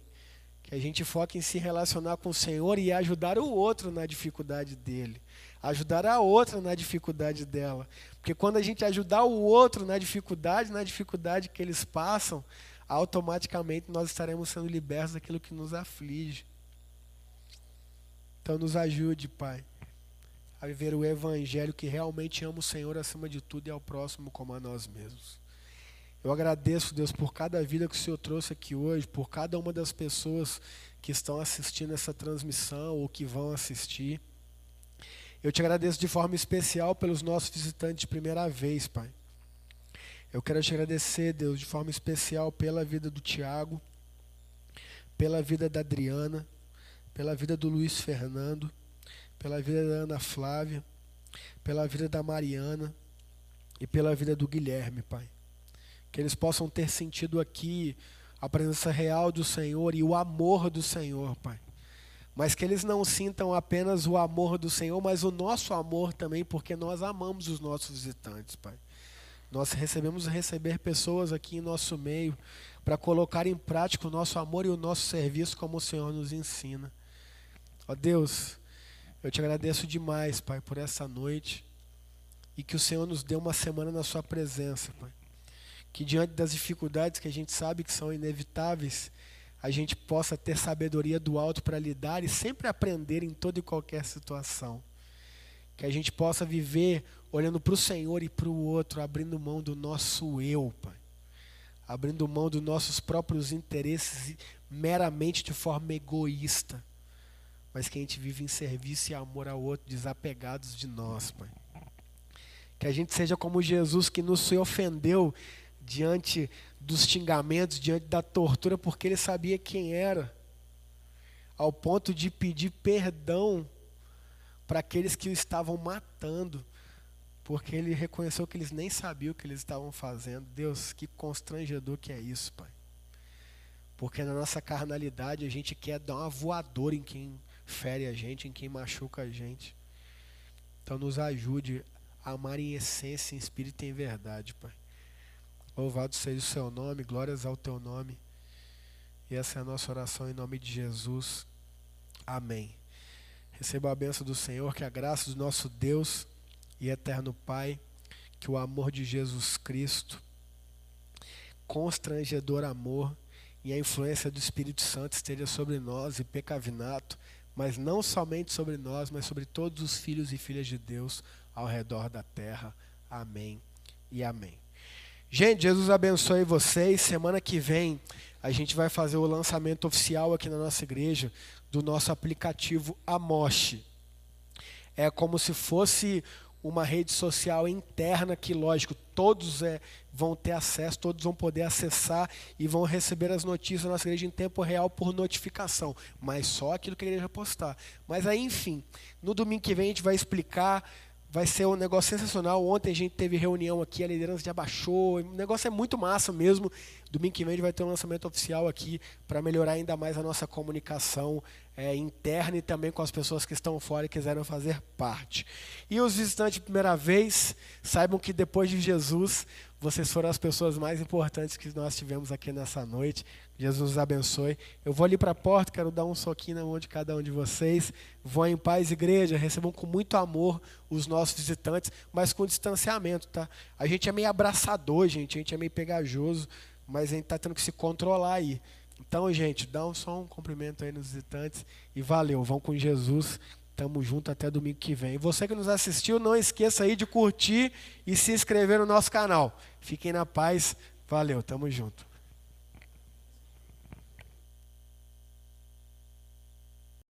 Que a gente foque em se relacionar com o Senhor e ajudar o outro na dificuldade dele. Ajudar a outra na dificuldade dela. Porque quando a gente ajudar o outro na dificuldade, na dificuldade que eles passam, automaticamente nós estaremos sendo libertos daquilo que nos aflige. Então nos ajude, Pai, a viver o evangelho que realmente ama o Senhor acima de tudo e ao próximo como a nós mesmos. Eu agradeço, Deus, por cada vida que o Senhor trouxe aqui hoje, por cada uma das pessoas que estão assistindo essa transmissão ou que vão assistir. Eu te agradeço de forma especial pelos nossos visitantes de primeira vez, Pai. Eu quero te agradecer, Deus, de forma especial pela vida do Tiago, pela vida da Adriana, pela vida do Luiz Fernando, pela vida da Ana Flávia, pela vida da Mariana e pela vida do Guilherme, Pai que eles possam ter sentido aqui a presença real do Senhor e o amor do Senhor, Pai. Mas que eles não sintam apenas o amor do Senhor, mas o nosso amor também, porque nós amamos os nossos visitantes, Pai. Nós recebemos receber pessoas aqui em nosso meio para colocar em prática o nosso amor e o nosso serviço como o Senhor nos ensina. Ó Deus, eu te agradeço demais, Pai, por essa noite e que o Senhor nos dê uma semana na Sua presença, Pai que diante das dificuldades que a gente sabe que são inevitáveis, a gente possa ter sabedoria do alto para lidar e sempre aprender em toda e qualquer situação. Que a gente possa viver olhando para o Senhor e para o outro, abrindo mão do nosso eu, Pai. Abrindo mão dos nossos próprios interesses meramente de forma egoísta. Mas que a gente vive em serviço e amor ao outro, desapegados de nós, Pai. Que a gente seja como Jesus que nos ofendeu diante dos xingamentos, diante da tortura, porque ele sabia quem era, ao ponto de pedir perdão para aqueles que o estavam matando, porque ele reconheceu que eles nem sabiam o que eles estavam fazendo. Deus, que constrangedor que é isso, Pai. Porque na nossa carnalidade a gente quer dar uma voadora em quem fere a gente, em quem machuca a gente. Então nos ajude a amar em essência, em espírito e em verdade, Pai. Louvado seja o seu nome, glórias ao teu nome. E essa é a nossa oração em nome de Jesus. Amém. Receba a bênção do Senhor, que a graça do nosso Deus e eterno Pai, que o amor de Jesus Cristo, constrangedor amor e a influência do Espírito Santo esteja sobre nós e pecavinato, mas não somente sobre nós, mas sobre todos os filhos e filhas de Deus ao redor da terra. Amém e amém. Gente, Jesus abençoe vocês. Semana que vem a gente vai fazer o lançamento oficial aqui na nossa igreja do nosso aplicativo Amoche. É como se fosse uma rede social interna que, lógico, todos é, vão ter acesso, todos vão poder acessar e vão receber as notícias da nossa igreja em tempo real por notificação, mas só aquilo que a igreja postar. Mas aí, enfim, no domingo que vem a gente vai explicar Vai ser um negócio sensacional. Ontem a gente teve reunião aqui, a liderança já baixou. O negócio é muito massa mesmo. Domingo que vem a gente vai ter um lançamento oficial aqui para melhorar ainda mais a nossa comunicação é, interna e também com as pessoas que estão fora e quiseram fazer parte. E os visitantes de primeira vez, saibam que depois de Jesus, vocês foram as pessoas mais importantes que nós tivemos aqui nessa noite. Jesus abençoe. Eu vou ali para a porta, quero dar um soquinho na mão de cada um de vocês. Vão em paz, igreja. Recebam com muito amor os nossos visitantes, mas com distanciamento, tá? A gente é meio abraçador, gente. A gente é meio pegajoso, mas a gente está tendo que se controlar aí. Então, gente, dá um só um cumprimento aí nos visitantes e valeu. Vão com Jesus. Tamo junto até domingo que vem. E você que nos assistiu, não esqueça aí de curtir e se inscrever no nosso canal. Fiquem na paz. Valeu, tamo junto.